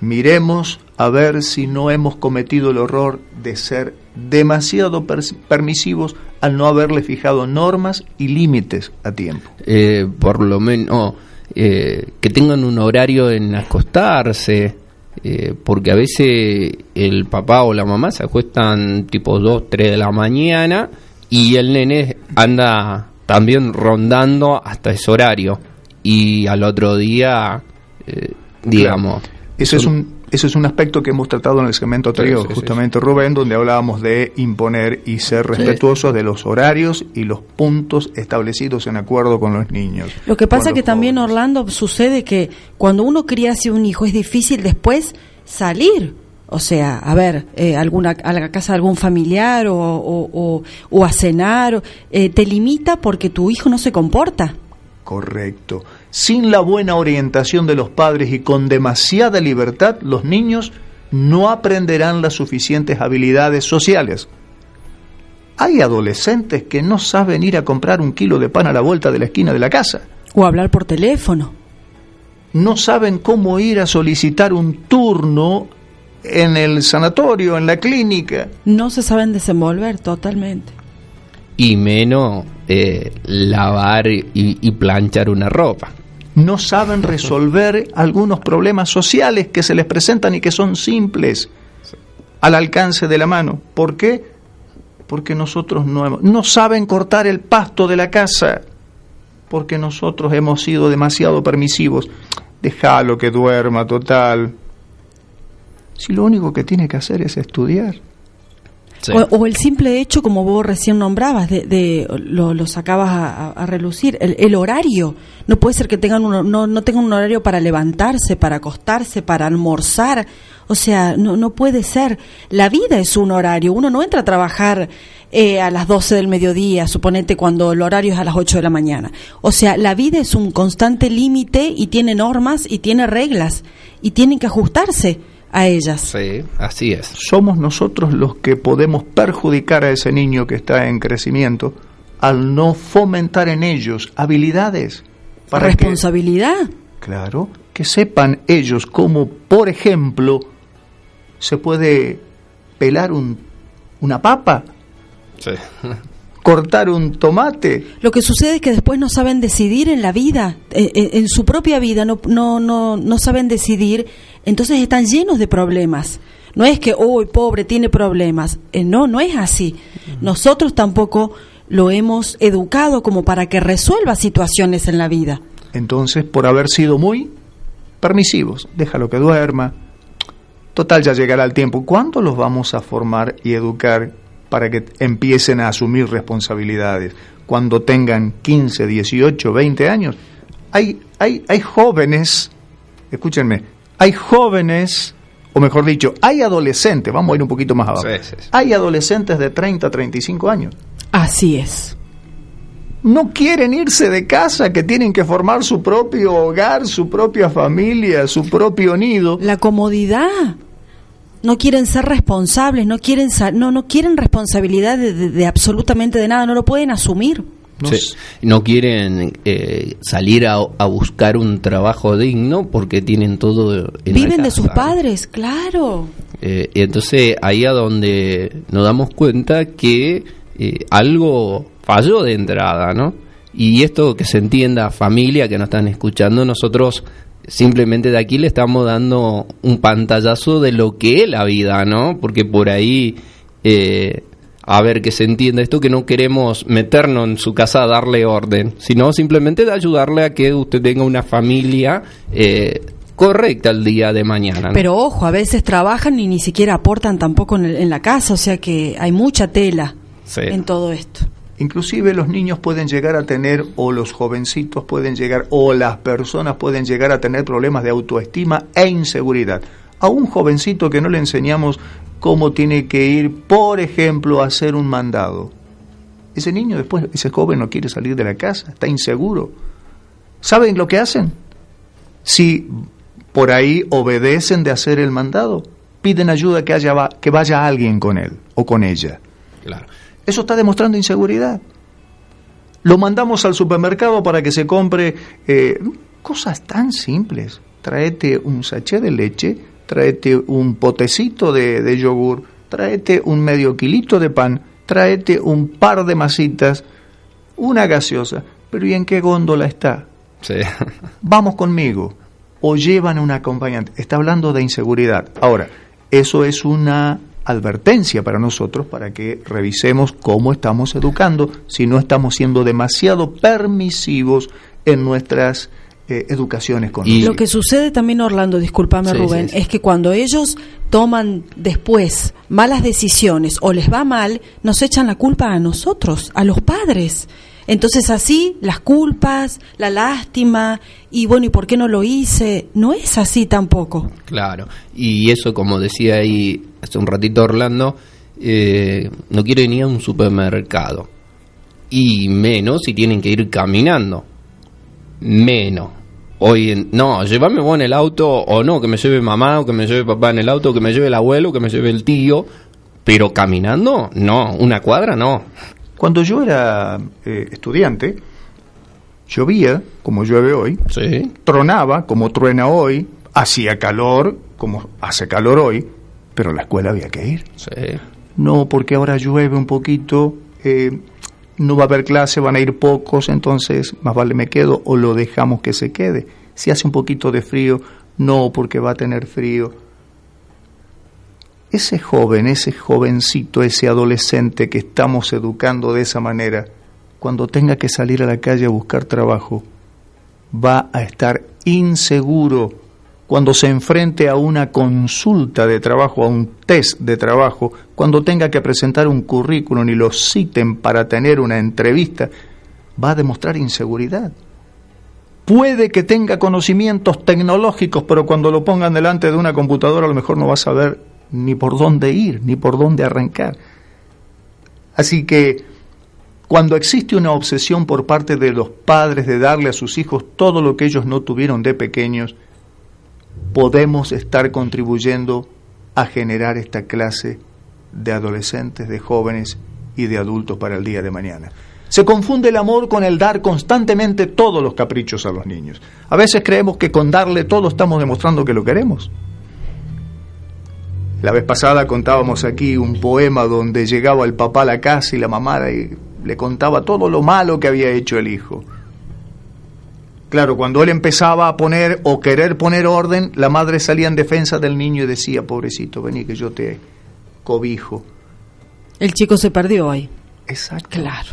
[SPEAKER 1] miremos a ver si no hemos cometido el error de ser demasiado permisivos al no haberle fijado normas y límites a tiempo.
[SPEAKER 7] Eh, por lo menos eh, que tengan un horario en acostarse, eh, porque a veces el papá o la mamá se acuestan tipo 2, 3 de la mañana y el nene anda también rondando hasta ese horario. Y al otro día, eh, digamos...
[SPEAKER 1] Eso es un eso es un aspecto que hemos tratado en el segmento anterior, justamente Rubén, donde hablábamos de imponer y ser respetuosos de los horarios y los puntos establecidos en acuerdo con los niños.
[SPEAKER 2] Lo que pasa que también, Orlando, sucede que cuando uno cría así un hijo es difícil después salir o sea, a ver, eh, alguna, a la casa de algún familiar o, o, a cenar, eh, te limita porque tu hijo no se comporta.
[SPEAKER 1] Correcto. Sin la buena orientación de los padres y con demasiada libertad, los niños no aprenderán las suficientes habilidades sociales. Hay adolescentes que no saben ir a comprar un kilo de pan a la vuelta de la esquina de la casa.
[SPEAKER 2] O hablar por teléfono
[SPEAKER 1] no saben cómo ir a solicitar un turno en el sanatorio, en la clínica.
[SPEAKER 2] No se saben desenvolver totalmente.
[SPEAKER 7] Y menos eh, lavar y, y planchar una ropa.
[SPEAKER 1] No saben resolver algunos problemas sociales que se les presentan y que son simples al alcance de la mano. ¿Por qué? Porque nosotros no hemos, no saben cortar el pasto de la casa, porque nosotros hemos sido demasiado permisivos. Déjalo que duerma, total. Si lo único que tiene que hacer es estudiar.
[SPEAKER 7] Sí.
[SPEAKER 2] O, o el simple hecho, como vos recién nombrabas, de, de- lo, lo sacabas a, a- a relucir, el, el horario. No puede ser que tengan un, no, no tengan un horario para levantarse, para acostarse, para almorzar. O sea, no, no puede ser. La vida es un horario. Uno no entra a trabajar eh, a las 12 del mediodía, suponete cuando el horario es a las 8 de la mañana. O sea, la vida es un constante límite y tiene normas y tiene reglas y tienen que ajustarse a ellas.
[SPEAKER 7] Sí, así es.
[SPEAKER 1] Somos nosotros los que podemos perjudicar a ese niño que está en crecimiento al no fomentar en ellos habilidades para que,
[SPEAKER 2] responsabilidad.
[SPEAKER 1] claro, que sepan ellos cómo, por ejemplo, se puede pelar un, una papa,
[SPEAKER 7] Sí.
[SPEAKER 1] cortar un tomate.
[SPEAKER 2] Lo que sucede es que después no saben decidir en la vida, eh, eh, en su propia vida no, no, no, no saben decidir, entonces están llenos de problemas. No es que, uy, pobre, tiene problemas. Eh, no, no es así. Nosotros tampoco lo hemos educado como para que resuelva situaciones en la vida.
[SPEAKER 1] Entonces, por haber sido muy permisivos, déjalo que duerma. Total, ya llegará el tiempo. ¿Cuándo los vamos a formar y educar para que empiecen a asumir responsabilidades? Cuando tengan 15, 18, 20 años. Hay, hay, hay jóvenes, escúchenme, hay jóvenes, o mejor dicho, hay adolescentes, vamos a ir un poquito más abajo.
[SPEAKER 7] Sí, sí, sí.
[SPEAKER 1] Hay adolescentes de 30, 35 años
[SPEAKER 2] Así es.
[SPEAKER 1] no quieren irse de casa, que tienen que formar su propio hogar, su propia familia, su propio nido.
[SPEAKER 2] La comodidad. No quieren ser responsables, no quieren sa- no no quieren responsabilidad de, de- de absolutamente de nada, no lo pueden asumir.
[SPEAKER 1] No
[SPEAKER 7] Sí.
[SPEAKER 1] s-
[SPEAKER 7] No quieren eh, salir a, a buscar un trabajo digno porque tienen todo en la
[SPEAKER 2] Viven de sus padres, claro.
[SPEAKER 7] Eh, y entonces ahí a donde nos damos cuenta que eh, algo falló de entrada, ¿no? Y esto que se entienda, familia que nos están escuchando, nosotros simplemente de aquí le estamos dando un pantallazo de lo que es la vida, ¿no? Porque por ahí, eh, a ver, que se entienda esto, que no queremos meternos en su casa a darle orden, sino simplemente de ayudarle a que usted tenga una familia eh, correcta el día de mañana. ¿no?
[SPEAKER 2] Pero ojo, a veces trabajan y ni siquiera aportan tampoco en, el- en la casa, o sea que hay mucha tela
[SPEAKER 7] Sí.
[SPEAKER 2] en todo esto.
[SPEAKER 1] Inclusive los niños pueden llegar a tener, o los jovencitos pueden llegar, o las personas pueden llegar a tener problemas de autoestima e inseguridad. A un jovencito que no le enseñamos cómo tiene que ir, por ejemplo, a hacer un mandado. Ese niño después, ese joven no quiere salir de la casa, está inseguro. ¿Saben lo que hacen? Si por ahí obedecen de hacer el mandado, piden ayuda que, haya, que vaya alguien con él o con ella.
[SPEAKER 7] Claro.
[SPEAKER 1] Eso está demostrando inseguridad. Lo mandamos al supermercado para que se compre eh, cosas tan simples. Tráete un sachet de leche, tráete un potecito de, de yogur, tráete un medio kilito de pan, tráete un par de masitas, una gaseosa. Pero ¿y en qué góndola está?
[SPEAKER 7] Sí.
[SPEAKER 1] vamos conmigo o llevan un acompañante. Está hablando de inseguridad. Ahora, eso es una advertencia para nosotros para que revisemos cómo estamos educando, si no estamos siendo demasiado permisivos en nuestras eh, educaciones con
[SPEAKER 7] Y-
[SPEAKER 2] Lo que sucede también, Orlando, discúlpame
[SPEAKER 7] Sí,
[SPEAKER 2] Rubén,
[SPEAKER 7] sí, sí.
[SPEAKER 2] es que cuando ellos toman después malas decisiones o les va mal, nos echan la culpa a nosotros, a los padres. Entonces así las culpas, la lástima y bueno, ¿y por qué no lo hice? No es así tampoco.
[SPEAKER 7] Claro, y eso como decía ahí hace un ratito Orlando, eh, no quieren ir a un supermercado. Y menos si tienen que ir caminando. Menos. Hoy en, no, llévame vos en el auto o no, que me lleve mamá o que me lleve papá en el auto, que me lleve el abuelo, que me lleve el tío. Pero caminando, no, una cuadra no.
[SPEAKER 1] Cuando yo era eh, estudiante, Llovía, como llueve hoy,
[SPEAKER 7] Sí.
[SPEAKER 1] tronaba, como truena hoy, hacía calor, como hace calor hoy, pero a la escuela había que ir.
[SPEAKER 7] Sí.
[SPEAKER 1] No, porque ahora llueve un poquito, eh, no va a haber clase, van a ir pocos, entonces más vale me quedo o lo dejamos que se quede. Si hace un poquito de frío, no, porque va a tener frío. Ese joven, ese jovencito, ese adolescente que estamos educando de esa manera, cuando tenga que salir a la calle a buscar trabajo, va a estar inseguro cuando se enfrente a una consulta de trabajo, a un test de trabajo, cuando tenga que presentar un currículum y lo citen para tener una entrevista, va a demostrar inseguridad. Puede que tenga conocimientos tecnológicos, pero cuando lo pongan delante de una computadora a lo mejor no va a saber ni por dónde ir, ni por dónde arrancar. Así que cuando existe una obsesión por parte de los padres de darle a sus hijos todo lo que ellos no tuvieron de pequeños, podemos estar contribuyendo a generar esta clase de adolescentes, de jóvenes y de adultos para el día de mañana. Se confunde el amor con el dar constantemente todos los caprichos a los niños. A veces creemos que con darle todo estamos demostrando que lo queremos. La vez pasada contábamos aquí un poema donde llegaba el papá a la casa y la mamá le contaba todo lo malo que había hecho el hijo. Claro, cuando él empezaba a poner o querer poner orden, la madre salía en defensa del niño y decía, pobrecito, vení que yo te cobijo.
[SPEAKER 2] El chico se perdió ahí.
[SPEAKER 1] Exacto.
[SPEAKER 2] Claro.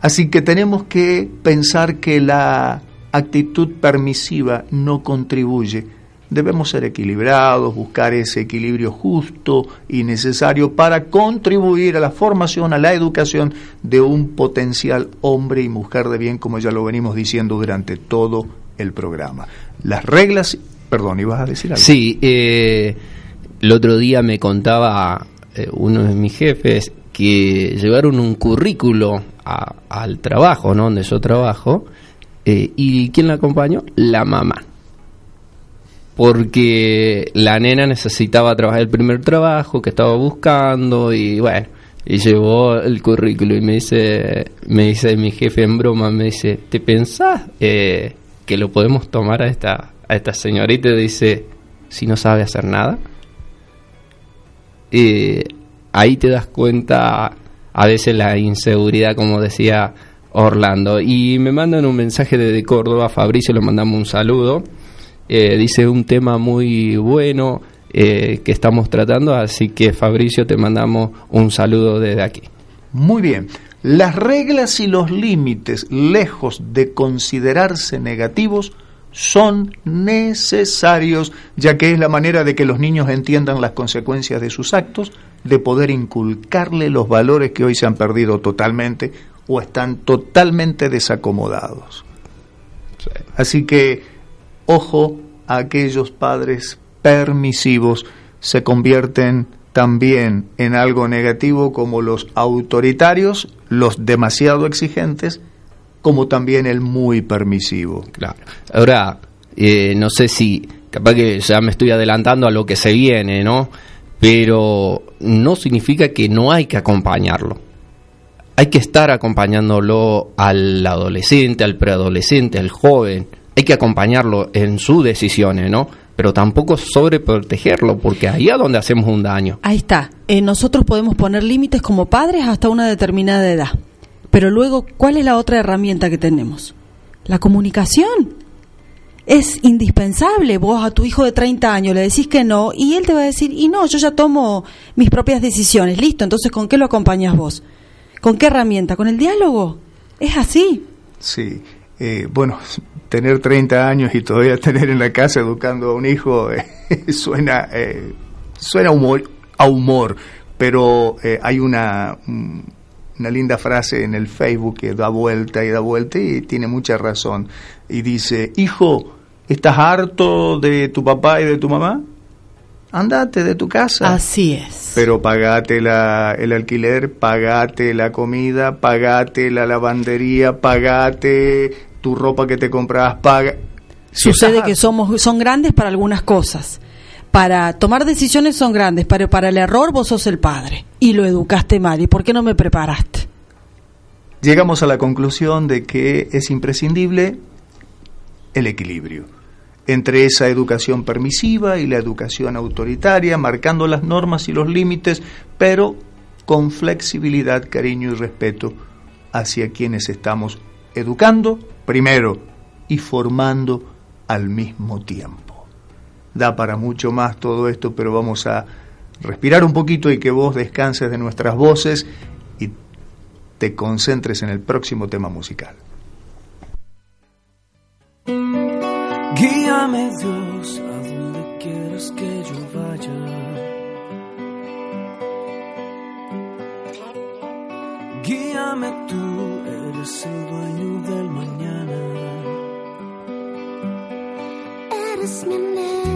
[SPEAKER 1] Así que tenemos que pensar que la actitud permisiva no contribuye. Debemos ser equilibrados, buscar ese equilibrio justo y necesario para contribuir a la formación, a la educación de un potencial hombre y mujer de bien, como ya lo venimos diciendo durante todo el programa. Las reglas, perdón, ibas a decir algo.
[SPEAKER 7] Sí, eh, el otro día me contaba eh, uno de mis jefes que llevaron un currículo al trabajo, ¿no? Donde yo trabajo. eh, ¿Y quién la acompañó? La mamá. Porque la nena necesitaba trabajar el primer trabajo que estaba buscando y bueno, y llevó el currículo y me dice, me dice mi jefe en broma, me dice, ¿te pensás eh, que lo podemos tomar a esta, a esta señorita? Dice, si no sabe hacer nada. Eh, ahí te das cuenta a veces la inseguridad, como decía Orlando. Y me mandan un mensaje desde Córdoba, Fabricio, le mandamos un saludo. Eh, dice un tema muy bueno eh, que estamos tratando, así que Fabricio te mandamos un saludo desde aquí.
[SPEAKER 1] Muy bien. Las reglas y los límites, lejos de considerarse negativos, son necesarios, ya que es la manera de que los niños entiendan las consecuencias de sus actos, de poder inculcarle los valores que hoy se han perdido totalmente o están totalmente desacomodados. Así que, ojo, aquellos padres permisivos se convierten también en algo negativo como los autoritarios, los demasiado exigentes, como también el muy permisivo.
[SPEAKER 7] Claro. Ahora, eh, no sé si, capaz que ya me estoy adelantando a lo que se viene, ¿no? Pero no significa que no hay que acompañarlo. Hay que estar acompañándolo al adolescente, al preadolescente, al joven. Hay que acompañarlo en sus decisiones, ¿no? Pero tampoco sobreprotegerlo, porque ahí es donde hacemos un daño.
[SPEAKER 2] Ahí está. Eh, nosotros podemos poner límites como padres hasta una determinada edad. Pero luego, ¿cuál es la otra herramienta que tenemos? La comunicación. Es indispensable. Vos a tu hijo de 30 años le decís que no y él te va a decir, y no, yo ya tomo mis propias decisiones. Listo, entonces ¿con qué lo acompañas vos? ¿Con qué herramienta? ¿Con el diálogo? Es así.
[SPEAKER 1] Sí, eh, bueno, tener 30 años y todavía tener en la casa educando a un hijo eh, suena, eh, suena humor, a humor, pero eh, hay una, mm, una linda frase en el Facebook que da vuelta y da vuelta y tiene mucha razón. Y dice, hijo, ¿estás harto de tu papá y de tu mamá? Andate de tu casa.
[SPEAKER 2] Así es.
[SPEAKER 1] Pero pagate la, el alquiler, pagate la comida, pagate la lavandería, pagate tu ropa que te compras, paga.
[SPEAKER 2] Sucede que somos, son grandes para algunas cosas. Para tomar decisiones son grandes, pero para el error vos sos el padre. Y lo educaste mal. ¿Y por qué no me preparaste?
[SPEAKER 1] llegamos a la conclusión de que es imprescindible el equilibrio entre esa educación permisiva y la educación autoritaria, marcando las normas y los límites, pero con flexibilidad, cariño y respeto hacia quienes estamos educando primero y formando al mismo tiempo. Da para mucho más todo esto, pero vamos a respirar un poquito y que vos descanses de nuestras voces y te concentres en el próximo tema musical.
[SPEAKER 8] Guíame Dios a donde quieras que yo vaya. Guíame tú, eres el
[SPEAKER 6] Eres mi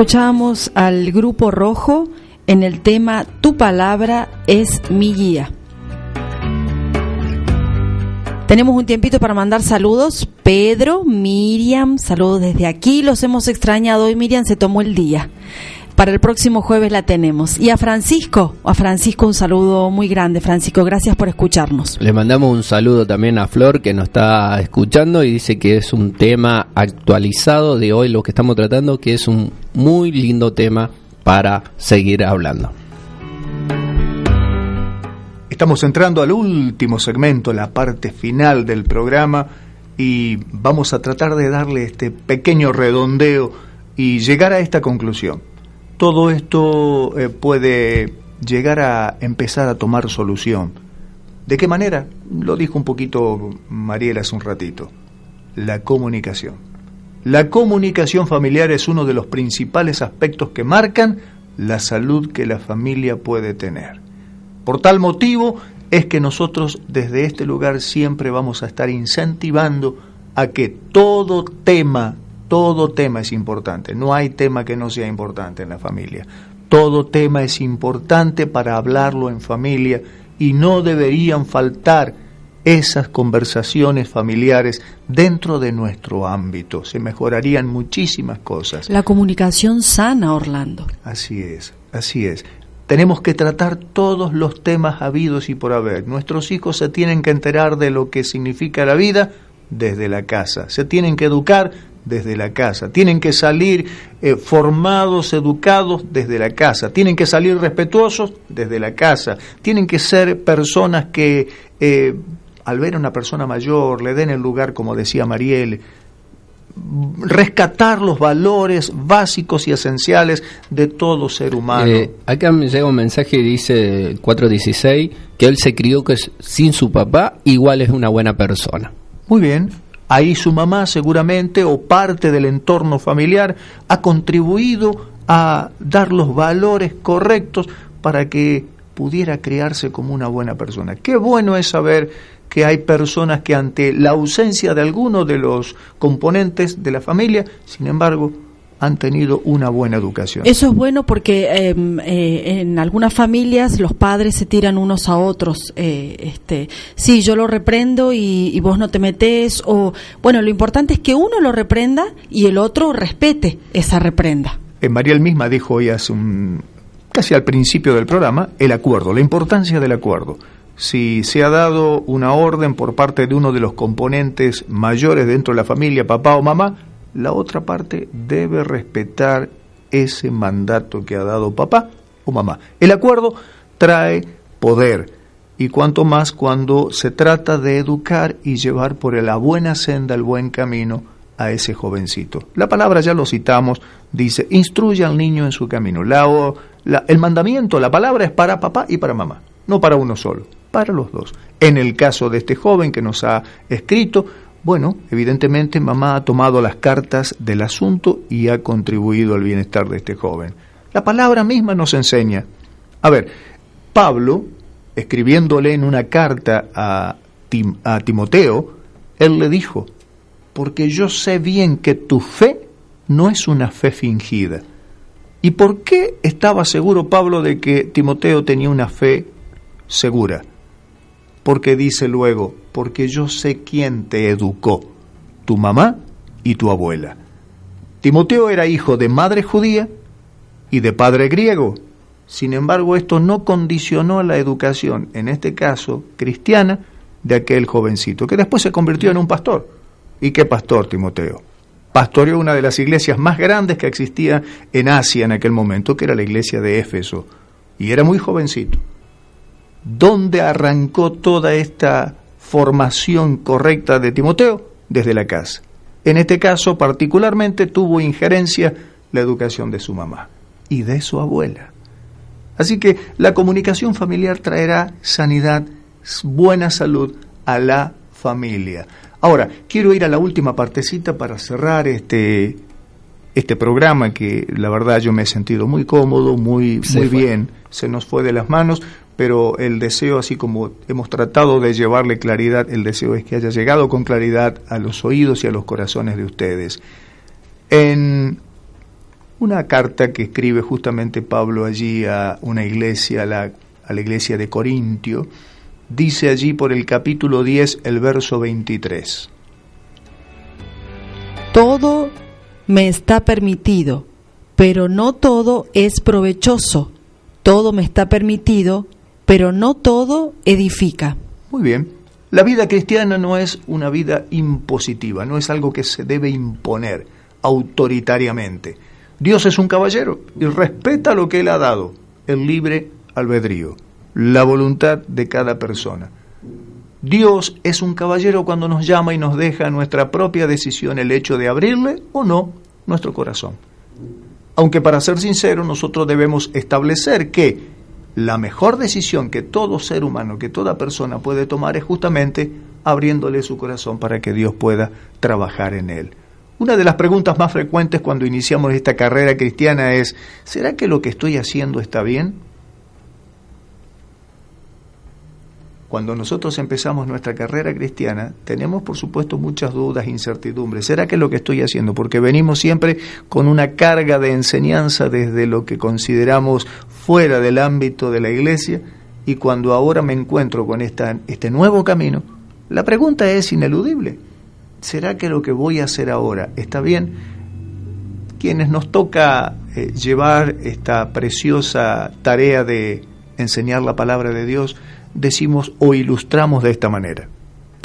[SPEAKER 2] Escuchamos al grupo rojo en el tema Tu palabra es mi guía. Tenemos un tiempito para mandar saludos. Pedro, Miriam, saludos desde aquí. Los hemos extrañado hoy. Miriam se tomó el día. Para el próximo jueves la tenemos. Y a Francisco, a Francisco un saludo muy grande. Francisco, gracias por escucharnos.
[SPEAKER 7] Le mandamos un saludo también a Flor que nos está escuchando y dice que es un tema actualizado de hoy lo que estamos tratando, que es un muy lindo tema para seguir hablando.
[SPEAKER 1] Estamos entrando al último segmento, la parte final del programa, y vamos a tratar de darle este pequeño redondeo y llegar a esta conclusión. Todo esto eh, puede llegar a empezar a tomar solución, ¿De qué manera? Lo dijo un poquito Mariela hace un ratito. La comunicación. La comunicación familiar es uno de los principales aspectos que marcan la salud que la familia puede tener. Por tal motivo es que nosotros desde este lugar siempre vamos a estar incentivando a que todo tema, todo tema es importante. No hay tema que no sea importante en la familia. Todo tema es importante para hablarlo en familia y no deberían faltar esas conversaciones familiares dentro de nuestro ámbito. Se mejorarían muchísimas cosas.
[SPEAKER 2] La comunicación sana, Orlando.
[SPEAKER 1] Así es, así es. Tenemos que tratar todos los temas habidos y por haber. Nuestros hijos se tienen que enterar de lo que significa la vida desde la casa. Se tienen que educar desde la casa. Tienen que salir eh, formados, educados desde la casa. Tienen que salir respetuosos desde la casa. Tienen que ser personas que eh, al ver a una persona mayor le den el lugar, como decía Mariel, rescatar los valores básicos y esenciales de todo ser humano.
[SPEAKER 7] Eh, acá me llega un mensaje y dice 416 que él se crió que sin su papá igual es una buena persona.
[SPEAKER 1] Muy bien, ahí su mamá seguramente o parte del entorno familiar ha contribuido a dar los valores correctos para que pudiera criarse como una buena persona. Qué bueno es saber que hay personas que ante la ausencia de alguno de los componentes de la familia, sin embargo, han tenido una buena educación.
[SPEAKER 2] Eso es bueno porque em, eh, en algunas familias los padres se tiran unos a otros. Eh, este, sí, yo lo reprendo y, vos no te metes. O bueno, lo importante es que uno lo reprenda y el otro respete esa reprenda.
[SPEAKER 1] Eh, Mariel misma dijo hoy hace un casi al principio del programa el acuerdo, la importancia del acuerdo si se ha dado una orden por parte de uno de los componentes mayores dentro de la familia, papá o mamá, la otra parte debe respetar ese mandato que ha dado papá o mamá. El acuerdo trae poder y cuanto más cuando se trata de educar y llevar por la buena senda, el buen camino a ese jovencito. La palabra ya lo citamos, dice, instruye al niño en su camino. el mandamiento, la palabra es para papá y para mamá, no para uno solo para los dos. En el caso de este joven que nos ha escrito, bueno, evidentemente mamá ha tomado las cartas del asunto y ha contribuido al bienestar de este joven. La palabra misma nos enseña. A ver, Pablo, escribiéndole en una carta a, Timoteo, él le dijo, porque yo sé bien que tu fe no es una fe fingida. ¿Y por qué estaba seguro Pablo de que Timoteo tenía una fe segura? Porque dice luego, porque yo sé quién te educó, tu mamá y tu abuela. Timoteo era hijo de madre judía y de padre griego. Sin embargo, esto no condicionó la educación, en este caso cristiana, de aquel jovencito, que después se convirtió en un pastor. ¿Y qué pastor, Timoteo? Pastoreó una de las iglesias más grandes que existía en Asia en aquel momento, que era la iglesia de Éfeso, y era muy jovencito. ¿Dónde arrancó toda esta formación correcta de Timoteo? Desde la casa. En este caso particularmente tuvo injerencia la educación de su mamá y de su abuela. Así que la comunicación familiar traerá sanidad, buena salud a la familia. Ahora, quiero ir a la última partecita para cerrar este, este programa que la verdad yo me he sentido muy cómodo, muy, muy bien, se nos fue de las manos, pero el deseo, así como hemos tratado de llevarle claridad, el deseo es que haya llegado con claridad a los oídos y a los corazones de ustedes. En una carta que escribe justamente Pablo allí a una iglesia, a la, iglesia de Corintio, dice allí por el capítulo 10, el verso 23.
[SPEAKER 2] Todo me está permitido, pero no todo es provechoso. Todo me está permitido, pero no todo edifica.
[SPEAKER 1] Muy bien. La vida cristiana no es una vida impositiva, no es algo que se debe imponer autoritariamente. Dios es un caballero y respeta lo que Él ha dado, el libre albedrío, la voluntad de cada persona. Dios es un caballero cuando nos llama y nos deja nuestra propia decisión el hecho de abrirle o no nuestro corazón. Aunque para ser sincero nosotros debemos establecer que la mejor decisión que todo ser humano, que toda persona puede tomar es justamente abriéndole su corazón para que Dios pueda trabajar en él. Una de las preguntas más frecuentes cuando iniciamos esta carrera cristiana es, ¿será que lo que estoy haciendo está bien? Cuando nosotros empezamos nuestra carrera cristiana, tenemos por supuesto muchas dudas, incertidumbres. ¿Será que lo que estoy haciendo? Porque venimos siempre con una carga de enseñanza desde lo que consideramos fuera del ámbito de la iglesia y cuando ahora me encuentro con esta, este nuevo camino, la pregunta es ineludible. ¿Será que lo que voy a hacer ahora está bien? Quienes nos toca eh, llevar esta preciosa tarea de enseñar la palabra de Dios, decimos o ilustramos de esta manera.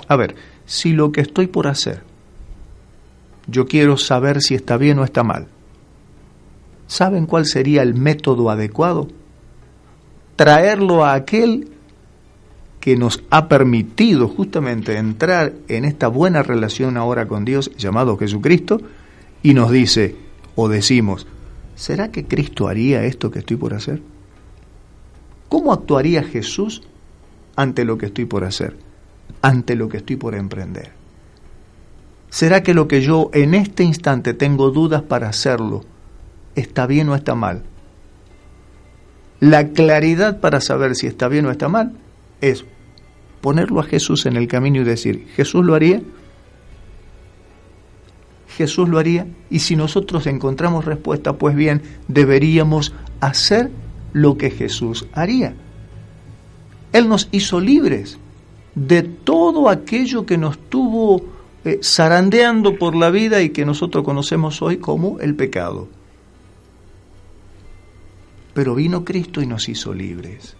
[SPEAKER 1] A ver, si lo que estoy por hacer, yo quiero saber si está bien o está mal. ¿Saben cuál sería el método adecuado? Traerlo a aquel que nos ha permitido justamente entrar en esta buena relación ahora con Dios llamado Jesucristo y nos dice o decimos, ¿será que Cristo haría esto que estoy por hacer? ¿Cómo actuaría Jesús ante lo que estoy por hacer, ante lo que estoy por emprender? ¿Será que lo que yo en este instante tengo dudas para hacerlo está bien o está mal? La claridad para saber si está bien o está mal es ponerlo a Jesús en el camino y decir, ¿Jesús lo haría? Jesús lo haría y si nosotros encontramos respuesta, pues bien, deberíamos hacer lo que Jesús haría. Él nos hizo libres de todo aquello que nos tuvo eh, zarandeando por la vida y que nosotros conocemos hoy como el pecado. Pero vino Cristo y nos hizo libres.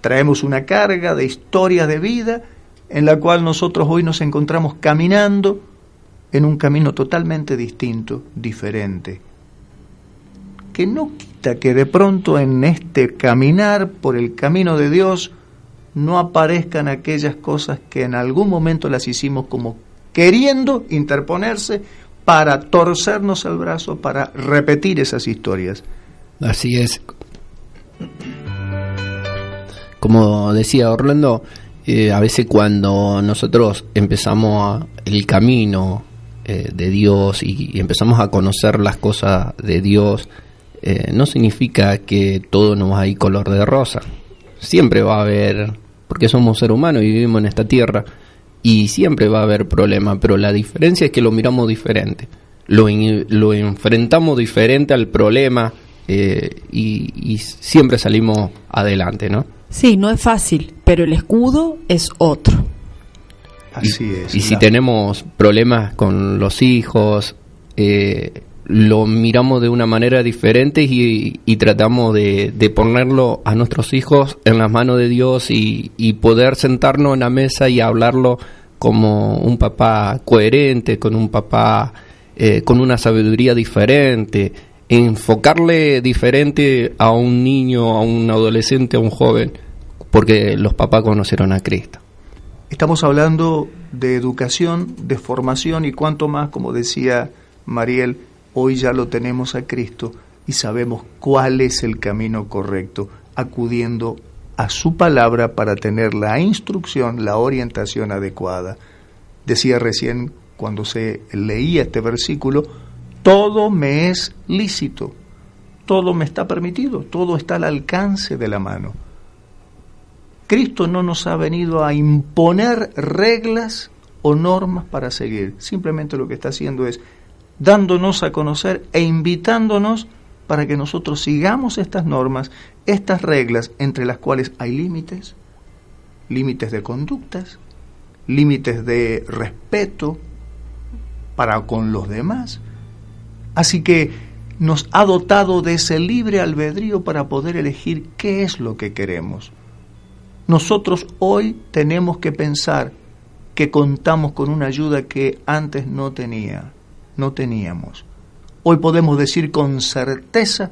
[SPEAKER 1] Traemos una carga de historias de vida en la cual nosotros hoy nos encontramos caminando en un camino totalmente distinto, diferente, que no que de pronto en este caminar por el camino de Dios no aparezcan aquellas cosas que en algún momento las hicimos como queriendo interponerse para torcernos el brazo, para repetir esas historias.
[SPEAKER 7] Así es. Como decía Orlando, eh, a veces cuando nosotros empezamos el camino eh, de Dios y, empezamos a conocer las cosas de Dios, eh, no significa que todo nos va a ir color de rosa. Siempre va a haber, porque somos seres humanos y vivimos en esta tierra, y siempre va a haber problemas, pero la diferencia es que lo miramos diferente, lo, lo enfrentamos diferente al problema y, y siempre salimos adelante, ¿no?
[SPEAKER 2] Sí, no es fácil, pero el escudo es otro.
[SPEAKER 1] Así
[SPEAKER 7] y,
[SPEAKER 1] es.
[SPEAKER 7] Y si tenemos problemas con los hijos, eh, lo miramos de una manera diferente y, y tratamos de, de, ponerlo a nuestros hijos en las manos de Dios y, poder sentarnos en la mesa y hablarlo como un papá coherente, con un papá eh, con una sabiduría diferente, enfocarle diferente a un niño, a un adolescente, a un joven, porque los papás conocieron a Cristo.
[SPEAKER 1] Estamos hablando de educación, de formación y cuanto más, como decía Mariel, hoy ya lo tenemos a Cristo y sabemos cuál es el camino correcto, acudiendo a su palabra para tener la instrucción, la orientación adecuada. Decía recién cuando se leía este versículo, todo me es lícito, todo me está permitido, todo está al alcance de la mano. Cristo no nos ha venido a imponer reglas o normas para seguir, simplemente lo que está haciendo es dándonos a conocer e invitándonos para que nosotros sigamos estas normas, estas reglas entre las cuales hay límites, límites de conductas, límites de respeto para con los demás, Así que nos ha dotado de ese libre albedrío para poder elegir qué es lo que queremos. Nosotros hoy tenemos que pensar que contamos con una ayuda que antes no tenía, no teníamos. Hoy podemos decir con certeza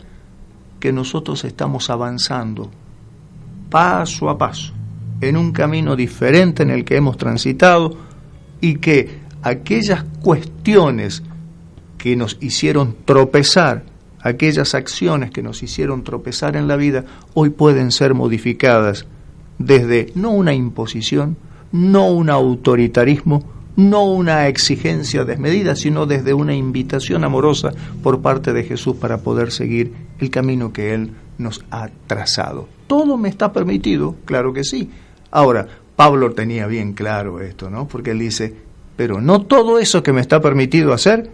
[SPEAKER 1] que nosotros estamos avanzando paso a paso en un camino diferente en el que hemos transitado y que aquellas cuestiones que nos hicieron tropezar aquellas acciones que nos hicieron tropezar en la vida, hoy pueden ser modificadas desde no una imposición, no un autoritarismo, no una exigencia desmedida, sino desde una invitación amorosa por parte de Jesús para poder seguir el camino que Él nos ha trazado. ¿Todo me está permitido? Claro que sí. Ahora, Pablo tenía bien claro esto, ¿no? Porque él dice, pero no todo eso que me está permitido hacer,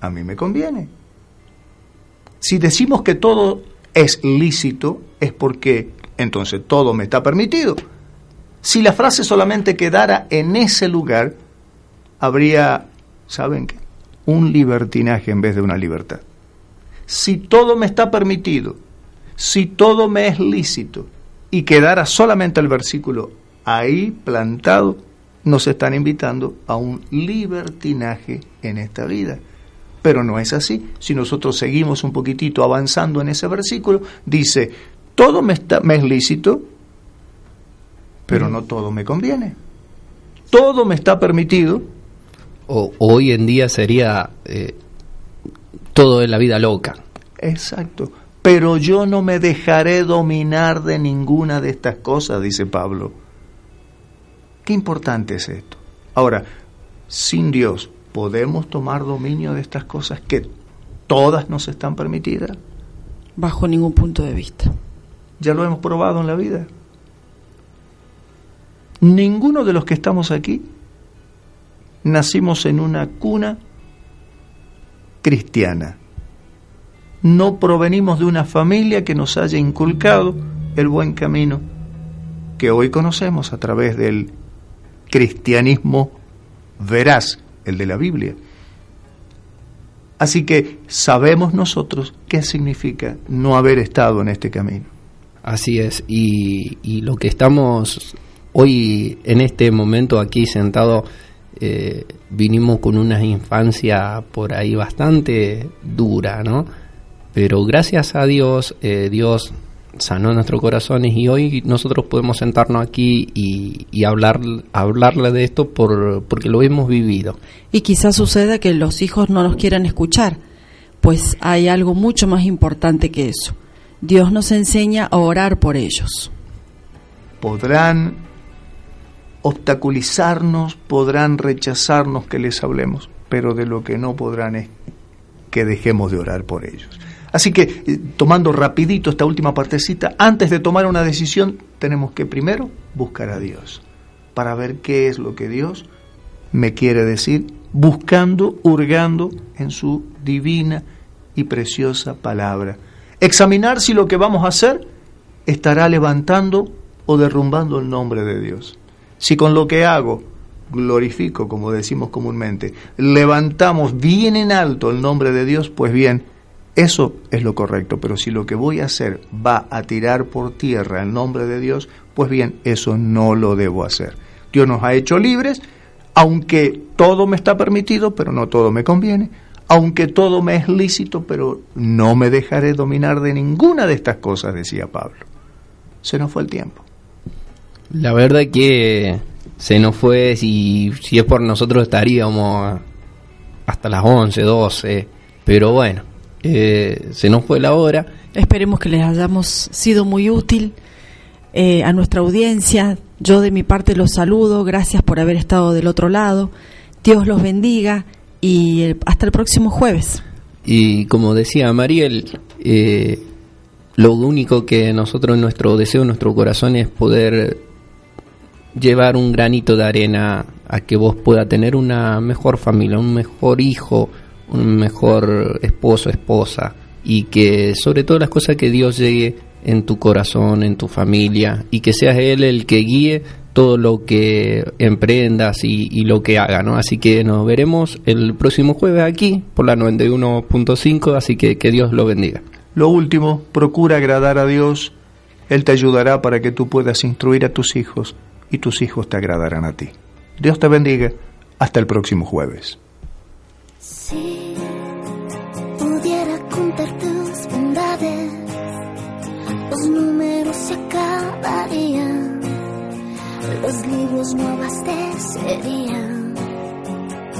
[SPEAKER 1] a mí me conviene. Si decimos que todo es lícito, es porque entonces todo me está permitido. Si la frase solamente quedara en ese lugar, habría, ¿saben qué? Un libertinaje en vez de una libertad. Si todo me está permitido, si todo me es lícito, y quedara solamente el versículo ahí plantado, nos están invitando a un libertinaje en esta vida. Pero no es así. Si nosotros seguimos un poquitito avanzando en ese versículo, dice, todo me, está, me es lícito, pero no todo me conviene. Todo me está permitido.
[SPEAKER 7] O, hoy en día sería eh, todo en la vida loca.
[SPEAKER 1] Exacto. Pero yo no me dejaré dominar de ninguna de estas cosas, dice Pablo. Qué importante es esto. Ahora, sin Dios, ¿podemos tomar dominio de estas cosas que todas nos están permitidas?
[SPEAKER 2] Bajo ningún punto de vista.
[SPEAKER 1] Ya lo hemos probado en la vida. Ninguno de los que estamos aquí nacimos en una cuna cristiana. No provenimos de una familia que nos haya inculcado el buen camino que hoy conocemos a través del cristianismo veraz, el de la Biblia. Así que sabemos nosotros qué significa no haber estado en este camino.
[SPEAKER 7] Así es, y, y lo que estamos hoy en este momento aquí sentado, eh, vinimos con una infancia por ahí bastante dura, ¿no? Pero gracias a Dios, eh, Dios sanó nuestros corazones y hoy nosotros podemos sentarnos aquí y, y hablar, hablarle de esto por, porque lo hemos vivido.
[SPEAKER 2] Y quizás suceda que los hijos no nos quieran escuchar, pues hay algo mucho más importante que eso. Dios nos enseña a orar por ellos.
[SPEAKER 1] Podrán obstaculizarnos, podrán rechazarnos que les hablemos, pero de lo que no podrán es que dejemos de orar por ellos. Así que, eh, tomando rapidito esta última partecita, antes de tomar una decisión, tenemos que primero buscar a Dios, para ver qué es lo que Dios me quiere decir, buscando, hurgando en su divina y preciosa palabra. Examinar si lo que vamos a hacer estará levantando o derrumbando el nombre de Dios. Si con lo que hago glorifico, como decimos comúnmente, levantamos bien en alto el nombre de Dios, pues bien, eso es lo correcto, pero si lo que voy a hacer va a tirar por tierra el nombre de Dios, pues bien, eso no lo debo hacer. Dios nos ha hecho libres, aunque todo me está permitido, pero no todo me conviene, aunque todo me es lícito, pero no me dejaré dominar de ninguna de estas cosas, decía Pablo. Se nos fue el tiempo.
[SPEAKER 7] La verdad que se nos fue, si, si es por nosotros estaríamos hasta las 11, 12, pero bueno, eh, se nos fue la hora.
[SPEAKER 2] Esperemos que les hayamos sido muy útil eh, a nuestra audiencia. Yo de mi parte los saludo, gracias por haber estado del otro lado. Dios los bendiga y el- hasta el próximo jueves.
[SPEAKER 7] Y como decía Mariel, eh, lo único que nosotros, nuestro deseo, nuestro corazón es poder llevar un granito de arena a que vos puedas tener una mejor familia, un mejor hijo, un mejor esposo, esposa, y que sobre todas las cosas que Dios llegue en tu corazón, en tu familia, y que seas Él el que guíe todo lo que emprendas y, y lo que haga, ¿no? Así que nos veremos el próximo jueves aquí por la 91.5, así que que Dios lo bendiga.
[SPEAKER 1] Lo último, procura agradar a Dios. Él te ayudará para que tú puedas instruir a tus hijos y tus hijos te agradarán a ti. Dios te bendiga. Hasta el próximo jueves.
[SPEAKER 6] Si pudiera contar tus bondades, los números se acabarían, los libros no abastecerían.